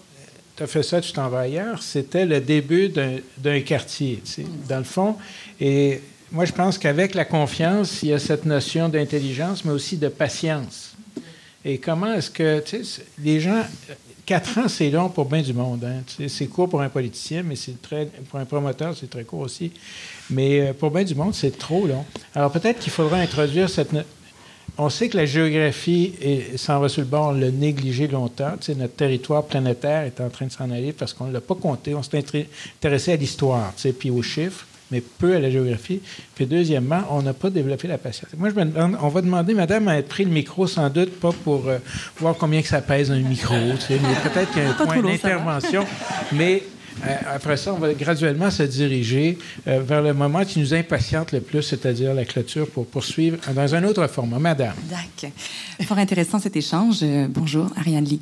tu as fait ça, tu t'en vas ailleurs. C'était le début d'un quartier, dans le fond. Et moi, je pense qu'avec la confiance, il y a cette notion d'intelligence, mais aussi de patience. Et comment est-ce que, les gens, Quatre ans, c'est long pour bien du monde. Hein. C'est court pour un politicien, mais c'est très pour un promoteur, c'est très court aussi. Mais euh, pour bien du monde, c'est trop long. Alors peut-être qu'il faudra introduire cette. On sait que la géographie s'en va le bord, on l'a négligé longtemps. notre territoire planétaire est en train de s'en aller parce qu'on ne l'a pas compté. On s'est intéressé à l'histoire, puis aux chiffres mais peu à la géographie. Puis deuxièmement, on n'a pas développé la patience. Moi, je me demande, on va demander, madame, à être pris le micro, sans doute, pas pour euh, voir combien que ça pèse un micro, tu sais, mais peut-être qu'il y a un point d'intervention. Mais après ça, on va graduellement se diriger euh, vers le moment qui nous impatiente le plus, c'est-à-dire la clôture, pour poursuivre dans un autre format. Madame. D'accord. Fort intéressant cet échange. Euh, bonjour, Ariane Lee.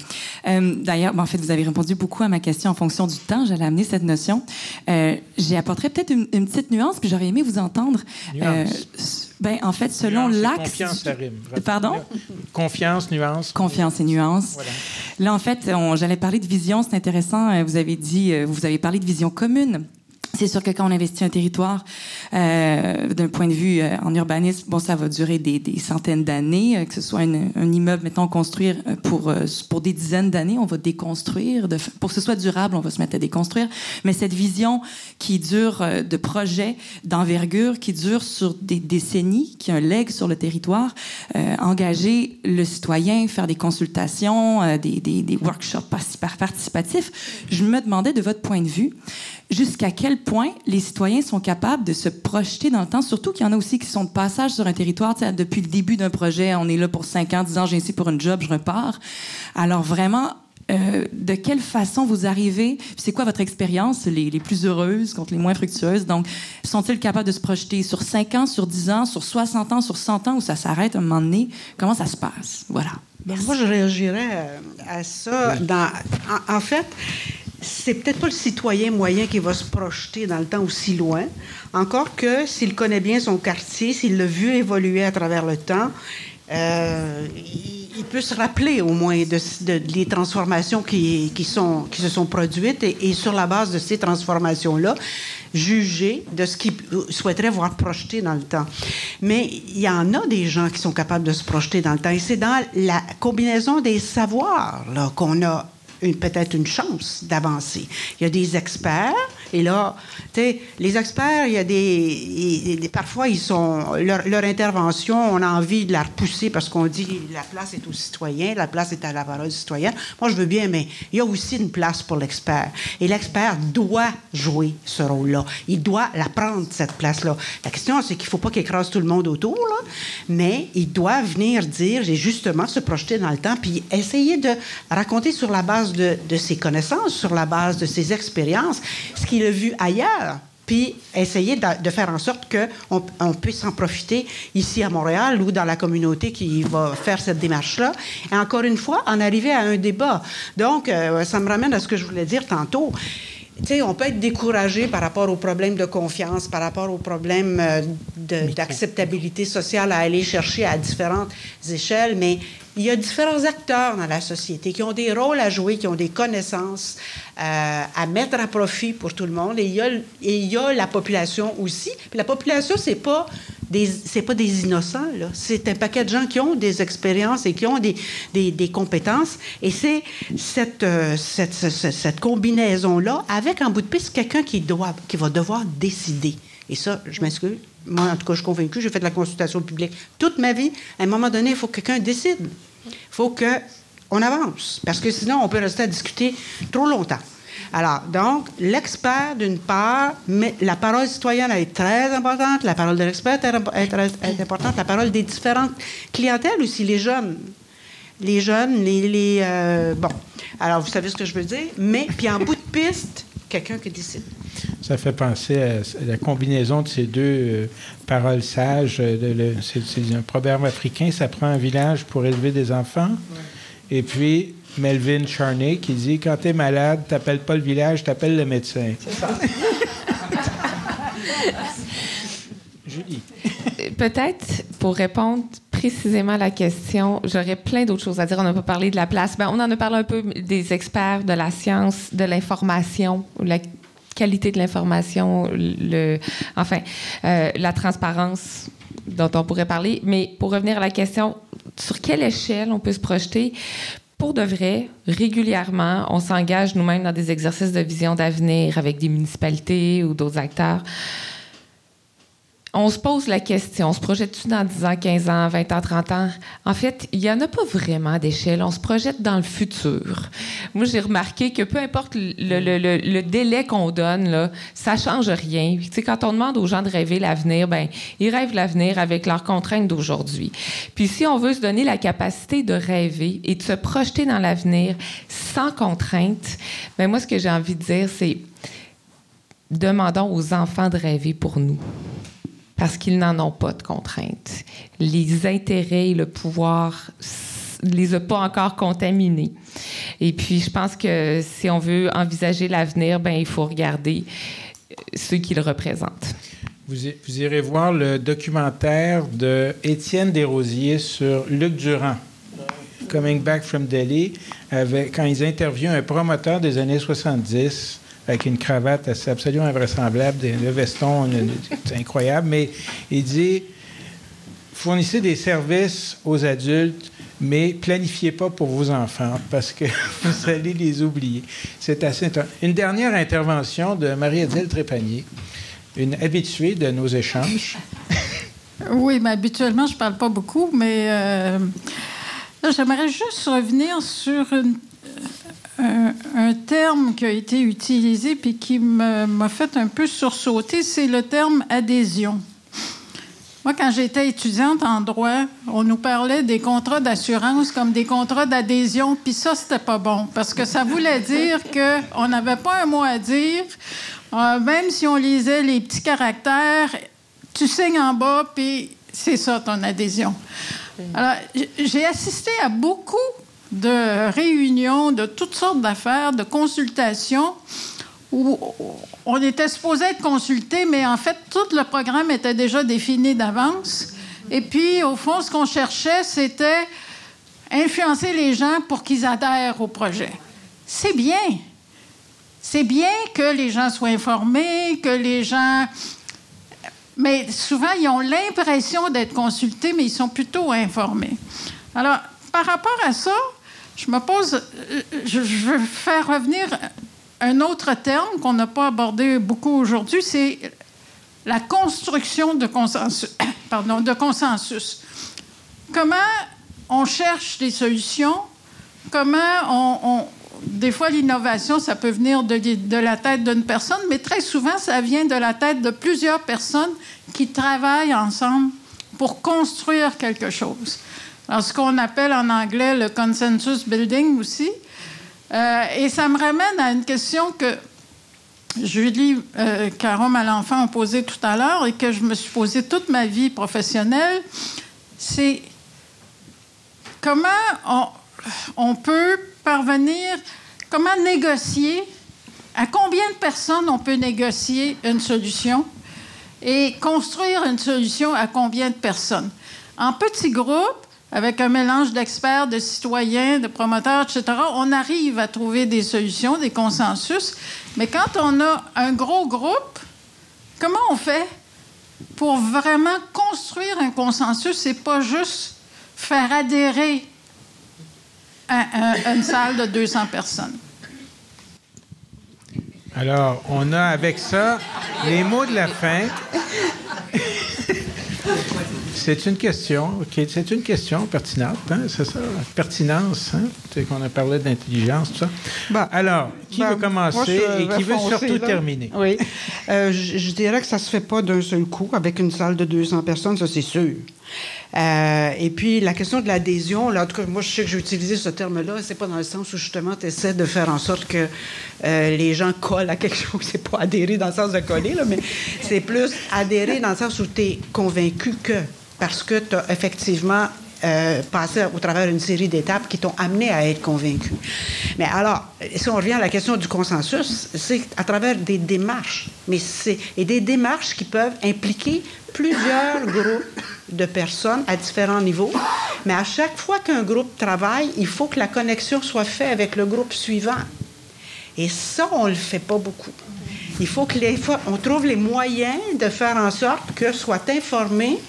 Euh, D'ailleurs, en fait, vous avez répondu beaucoup à ma question en fonction du temps. J'allais amener cette notion. Euh, J'y apporterai peut-être une, une, petite nuance, puis j'aurais aimé vous entendre. Nuance. Ben, en fait, selon l'axe. Confiance, ça rime. Pardon? Confiance, nuance. Confiance et nuance. Voilà. Là, en fait, j'allais parler de vision. C'est intéressant. Vous avez dit, vous avez parlé de vision commune. C'est sûr que quand on investit un territoire, euh, d'un point de vue euh, en urbanisme, bon, ça va durer des, des centaines d'années, euh, que ce soit un immeuble, mettons, construire euh, pour, euh, pour des dizaines d'années, on va déconstruire. De, pour que ce soit durable, on va se mettre à déconstruire. Mais cette vision qui dure de projet d'envergure, qui dure sur des décennies, qui a un leg sur le territoire, engager le citoyen, faire des consultations, des, des, des workshops participatifs, je me demandais de votre point de vue, jusqu'à quel point les citoyens sont capables de se projeter dans le temps, surtout qu'il y en a aussi qui sont de passage sur un territoire. Depuis le début d'un projet, on est là pour cinq ans, dix ans, j'ai ici pour une job, je repars. Alors vraiment, euh, de quelle façon vous arrivez, c'est quoi votre expérience, les, les, plus heureuses contre les moins fructueuses? Donc, sont-ils capables de se projeter sur 5 ans, sur 10 ans, sur 60 ans, sur 100 ans, ou ça s'arrête à un moment donné? Comment ça se passe? Voilà. moi, je réagirais à ça. Dans, en, en fait, c'est peut-être pas le citoyen moyen qui va se projeter dans le temps aussi loin. Encore que s'il connaît bien son quartier, s'il l'a vu évoluer à travers le temps, euh, il peut se rappeler au moins de, des transformations qui, qui, se sont produites et, et sur la base de ces transformations-là, juger de ce qu'il souhaiterait voir projeté dans le temps. Mais il y en a des gens qui sont capables de se projeter dans le temps et c'est dans la combinaison des savoirs qu'on a peut-être une chance d'avancer. Il y a des experts, et là, tu sais, les experts, il y a des, parfois, ils sont, leur, intervention, on a envie de la repousser parce qu'on dit la place est aux citoyens, la place est à la parole citoyenne. Moi, je veux bien, mais il y a aussi une place pour l'expert. Et l'expert doit jouer ce rôle-là. Il doit la prendre, cette place-là. La question, c'est qu'il ne faut pas qu'il écrase tout le monde autour, mais il doit venir dire, j'ai justement se projeter dans le temps, puis essayer de raconter sur la base de, ses connaissances, sur la base de ses expériences, ce qu'il a vu ailleurs puis essayer de, de, faire en sorte qu'on on puisse en profiter ici à Montréal ou dans la communauté qui va faire cette démarche-là. Et encore une fois, en arriver à un débat. Donc, euh, ça me ramène à ce que je voulais dire tantôt. On peut être découragé par rapport aux problèmes de confiance, par rapport aux problèmes euh, d'acceptabilité sociale à aller chercher à différentes échelles, mais il y a différents acteurs dans la société qui ont des rôles à jouer, qui ont des connaissances euh, à mettre à profit pour tout le monde. Et il y a, et il y a la population aussi. Puis la population, c'est pas c'est pas des innocents. C'est un paquet de gens qui ont des expériences et qui ont des, compétences. Et c'est cette, euh, cette combinaison-là avec en bout de piste quelqu'un qui, doit, qui va devoir décider. Et ça, je m'excuse. Moi, en tout cas, je suis convaincue. J'ai fait de la consultation publique toute ma vie. À un moment donné, il faut que quelqu'un décide. Il faut qu'on avance. Parce que sinon, on peut rester à discuter trop longtemps. Alors, donc, l'expert, d'une part, mais la parole citoyenne est très importante, la parole de l'expert est, très importante, la parole des différentes clientèles aussi, les jeunes. Les jeunes, les. les euh, bon. Alors, vous savez ce que je veux dire, mais, puis en bout de piste, quelqu'un qui décide. Ça fait penser à la combinaison de ces deux euh, paroles sages. Euh, c'est un proverbe africain, ça prend un village pour élever des enfants. Ouais. Et puis, Melvin Charney qui dit Quand tu es malade, t'appelles pas le village, t'appelles le médecin. C'est ça. [LAUGHS] Julie. Peut-être pour répondre précisément à la question, j'aurais plein d'autres choses à dire. On n'a pas parlé de la place. Ben, on en a parlé un peu des experts, de la science, de l'information, la qualité de l'information, le, enfin, euh, la transparence dont on pourrait parler. Mais pour revenir à la question, sur quelle échelle on peut se projeter? Pour de vrai, régulièrement, on s'engage nous-mêmes dans des exercices de vision d'avenir avec des municipalités ou d'autres acteurs on se pose la question, on se projette-tu dans 10 ans, 15 ans, 20 ans, 30 ans? En fait, il n'y en a pas vraiment d'échelle. On se projette dans le futur. Moi, j'ai remarqué que peu importe le, délai qu'on donne, là, ça change rien. Tu quand on demande aux gens de rêver l'avenir, ben, ils rêvent l'avenir avec leurs contraintes d'aujourd'hui. Puis si on veut se donner la capacité de rêver et de se projeter dans l'avenir sans contraintes, ben moi, ce que j'ai envie de dire, c'est demandons aux enfants de rêver pour nous parce qu'ils n'en ont pas de contraintes. Les intérêts et le pouvoir les a pas encore contaminés. Et puis, je pense que si on veut envisager l'avenir, ben il faut regarder ceux qui le représentent. Vous, vous irez voir le documentaire de Étienne Desrosiers sur Luc Durand, Coming Back from Delhi, avec, quand ils interviewent un promoteur des années 70 avec une cravate absolument invraisemblable, le veston, incroyable, mais il dit fournissez des services aux adultes, mais planifiez pas pour vos enfants parce que [LAUGHS] vous allez les oublier. C'est assez Une dernière intervention de Marie-Adèle Trépanier, une habituée de nos échanges. [LAUGHS] oui, mais habituellement, je parle pas beaucoup, mais euh, j'aimerais juste revenir sur un, un, terme qui a été utilisé puis qui m'a fait un peu sursauter, c'est le terme adhésion. Moi, quand j'étais étudiante en droit, on nous parlait des contrats d'assurance comme des contrats d'adhésion, puis ça, c'était pas bon, parce que ça voulait dire [LAUGHS] qu'on n'avait pas un mot à dire, euh, même si on lisait les petits caractères, tu signes en bas, puis c'est ça ton adhésion. Alors, j'ai assisté à beaucoup de réunions, de toutes sortes d'affaires, de consultations où on était supposé être consulté, mais en fait, tout le programme était déjà défini d'avance. Et puis, au fond, ce qu'on cherchait, c'était influencer les gens pour qu'ils adhèrent au projet. C'est bien. C'est bien que les gens soient informés, que les gens... Mais souvent, ils ont l'impression d'être consultés, mais ils sont plutôt informés. Alors, par rapport à ça, je me pose... Euh, je veux faire revenir un autre terme qu'on n'a pas abordé beaucoup aujourd'hui, c'est la construction de consensus. [COUGHS] Pardon, de consensus. Comment on cherche des solutions? Comment on, des fois, l'innovation, ça peut venir de, de la tête d'une personne, mais très souvent, ça vient de la tête de plusieurs personnes qui travaillent ensemble pour construire quelque chose. Alors, ce qu'on appelle en anglais le consensus building aussi, euh, et ça me ramène à une question que Julie euh, Caron Malenfant a posée tout à l'heure et que je me suis posée toute ma vie professionnelle. C'est comment on, on peut parvenir, comment négocier, à combien de personnes on peut négocier une solution et construire une solution à combien de personnes? En petits groupes, avec un mélange d'experts, de citoyens, de promoteurs, etc., on arrive à trouver des solutions, des consensus. Mais quand on a un gros groupe, comment on fait pour vraiment construire un consensus? C'est pas juste faire adhérer à, une salle de 200 personnes? Alors, on a avec ça les mots de la fin. [LAUGHS] C'est une question, OK. C'est une question pertinente, hein? c'est ça, pertinence, hein? C'est qu'on a parlé d'intelligence, tout ça. Bah, Alors, qui bah, veut commencer et qui veut surtout terminer? Oui. Euh, je, dirais que ça se fait pas d'un seul coup avec une salle de 200 personnes, ça c'est sûr. Euh, et puis, la question de l'adhésion, en tout cas, moi, je sais que j'ai utilisé ce terme-là, c'est pas dans le sens où, justement, tu essaies de faire en sorte que euh, les gens collent à quelque chose. [LAUGHS] C'est pas adhérer dans le sens de coller, mais c'est plus adhérer dans le sens où tu es convaincu que parce que tu as effectivement euh, passé au travers d'une série d'étapes qui t'ont amené à être convaincu. Mais alors, si on revient à la question du consensus, c'est à travers des démarches, mais c'est et des démarches qui peuvent impliquer plusieurs groupes de personnes à différents niveaux. Mais à chaque fois qu'un groupe travaille, il faut que la connexion soit faite avec le groupe suivant. Et ça, on le fait pas beaucoup. Il faut que les fois, on trouve les moyens de faire en sorte que soient informés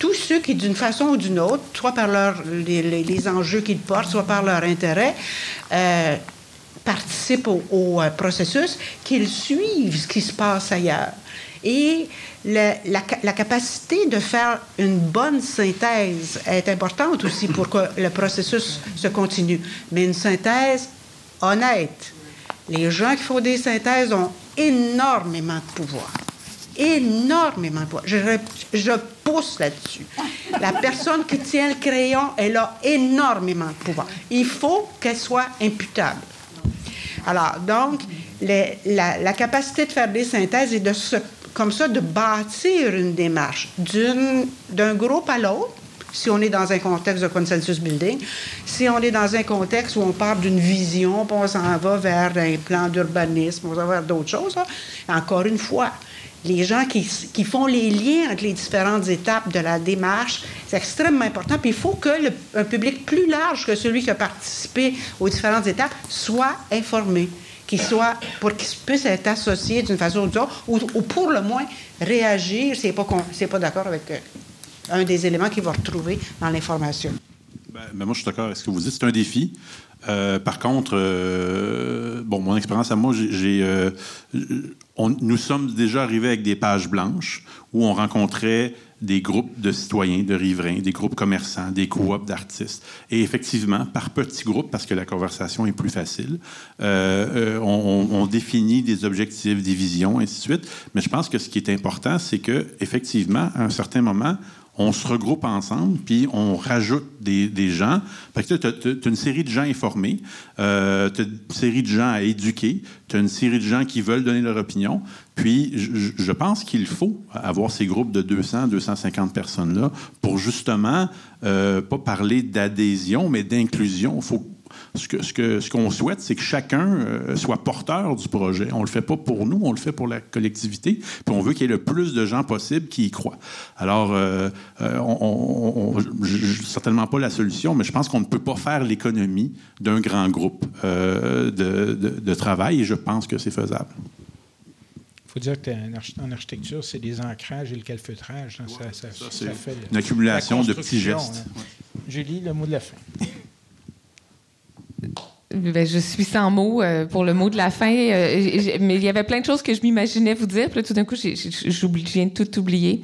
tous ceux qui, d'une façon ou d'une autre, soit par leur, les, enjeux qu'ils portent, soit par leur intérêt, euh, participent au, euh, processus, qu'ils suivent ce qui se passe ailleurs. Et la, la, capacité de faire une bonne synthèse est importante aussi pour que le processus se continue. Mais une synthèse honnête. Les gens qui font des synthèses ont énormément de pouvoir énormément de pouvoir. Je, pousse là-dessus. La personne qui tient le crayon, elle a énormément de pouvoir. Il faut qu'elle soit imputable. Alors, donc, la, capacité de faire des synthèses et de comme ça, de bâtir une démarche d'un groupe à l'autre, si on est dans un contexte de consensus building, si on est dans un contexte où on parle d'une vision, puis on s'en va vers un plan d'urbanisme, on s'en va vers d'autres choses, encore une fois, les gens qui, qui, font les liens entre les différentes étapes de la démarche, c'est extrêmement important. Puis il faut que un public plus large que celui qui a participé aux différentes étapes soit informé, qu'ils soient, pour qu'ils puissent être associés d'une façon ou d'une autre, ou, pour le moins réagir s'ils n'est pas, pas d'accord avec euh, un des éléments qu'ils vont retrouver dans l'information. Ben, ben, moi, je suis d'accord avec ce que vous dites. C'est un défi. Euh, par contre, euh, bon, mon expérience à moi, j'ai, euh, nous sommes déjà arrivés avec des pages blanches où on rencontrait des groupes de citoyens, de riverains, des groupes commerçants, des coops d'artistes. Et effectivement, par petits groupes, parce que la conversation est plus facile, on, on, définit des objectifs, des visions, ainsi de suite. Mais je pense que ce qui est important, c'est que effectivement, à un certain moment, on se regroupe ensemble, puis on rajoute des, gens. Fait que tu as, une série de gens informés, euh, tu as une série de gens à éduquer, tu as une série de gens qui veulent donner leur opinion. Puis, je, pense qu'il faut avoir ces groupes de 200, 250 personnes-là pour justement, euh, pas parler d'adhésion, mais d'inclusion. Ce qu'on ce que, ce souhaite, c'est que chacun euh, soit porteur du projet. On ne le fait pas pour nous, on le fait pour la collectivité, puis on veut qu'il y ait le plus de gens possible qui y croient. Alors, euh, euh on, certainement pas la solution, mais je pense qu'on ne peut pas faire l'économie d'un grand groupe de, de, travail, et je pense que c'est faisable. Il faut dire que en architecture, c'est des ancrages et le calfeutrage. Hein, ça, ça, fait une accumulation de petits gestes. Hein. Julie, le mot de la fin. Ben, je suis sans mots euh, pour le mot de la fin, euh, mais il y avait plein de choses que je m'imaginais vous dire. Puis tout d'un coup, je viens de tout oublier.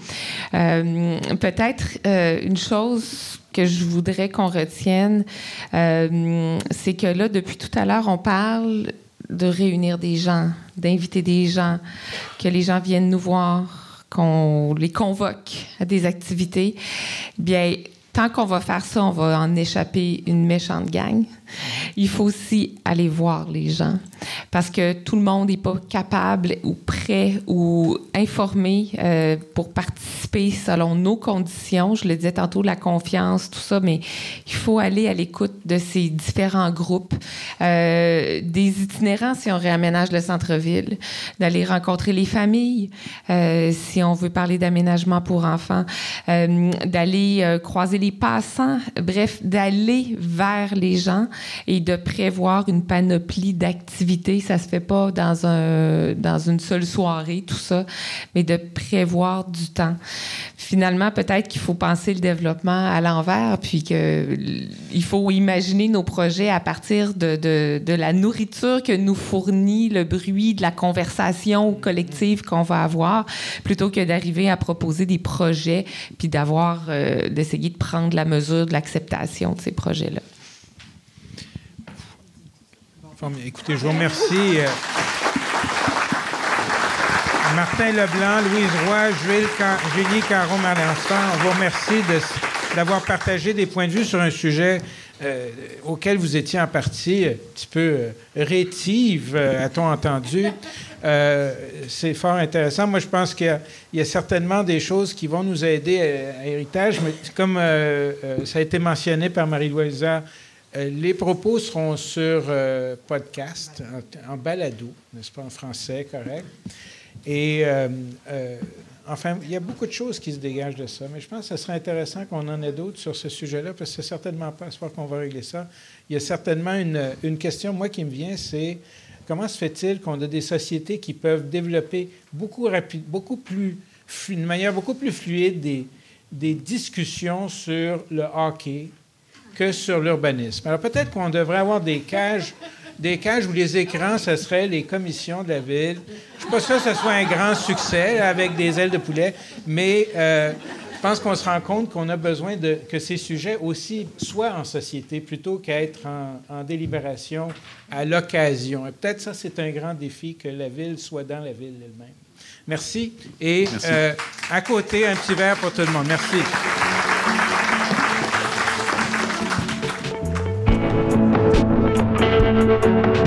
Euh, peut-être une chose que je voudrais qu'on retienne, c'est que là, depuis tout à l'heure, on parle de réunir des gens, d'inviter des gens, que les gens viennent nous voir, qu'on les convoque à des activités. Bien, tant qu'on va faire ça, on va en échapper une méchante gang. Il faut aussi aller voir les gens parce que tout le monde n'est pas capable ou prêt ou informé euh, pour participer selon nos conditions. Je le disais tantôt, la confiance, tout ça, mais il faut aller à l'écoute de ces différents groupes, euh, des itinérants si on réaménage le centre-ville, d'aller rencontrer les familles euh, si on veut parler d'aménagement pour enfants, d'aller croiser les passants, bref, d'aller vers les gens et de prévoir une panoplie d'activités. Ça se fait pas dans un dans une seule soirée, tout ça, mais de prévoir du temps. Finalement, peut-être qu'il faut penser le développement à l'envers, puis que il faut imaginer nos projets à partir de, de, de la nourriture que nous fournit le bruit de la conversation collective qu'on va avoir, plutôt que d'arriver à proposer des projets puis d'avoir euh, d'essayer de prendre la mesure de l'acceptation de ces projets-là écoutez, je vous remercie. Euh, Martin Leblanc, Louise Roy, Julie Caron Malençon, on vous remercie d'avoir partagé des points de vue sur un sujet euh, auquel vous étiez en partie un petit peu euh, rétive, a-t-on entendu. c'est fort intéressant. Moi, je pense qu'il y, a certainement des choses qui vont nous aider à, à Héritage, mais comme ça a été mentionné par Marie-Louisa euh, les propos seront sur euh, podcast, en, balado, n'est-ce pas, en français, correct? Et euh, enfin, il y a beaucoup de choses qui se dégagent de ça, mais je pense que ce serait intéressant qu'on en ait d'autres sur ce sujet-là, parce que c'est certainement pas ce qu'on va régler ça. Il y a certainement une, question, moi, qui me vient, c'est comment se fait-il qu'on a des sociétés qui peuvent développer beaucoup rapide, beaucoup plus, d'une manière beaucoup plus fluide des discussions sur le hockey, que sur l'urbanisme. Alors peut-être qu'on devrait avoir des cages, des cages où les écrans, ce serait les commissions de la ville. Je ne suis pas sûr que ce soit un grand succès avec des ailes de poulet, mais euh, je pense qu'on se rend compte qu'on a besoin de que ces sujets aussi soient en société plutôt qu'être en, délibération à l'occasion. Et peut-être ça, c'est un grand défi que la ville soit dans la ville elle-même. Merci. Et euh, à côté, un petit verre pour tout le monde. Merci.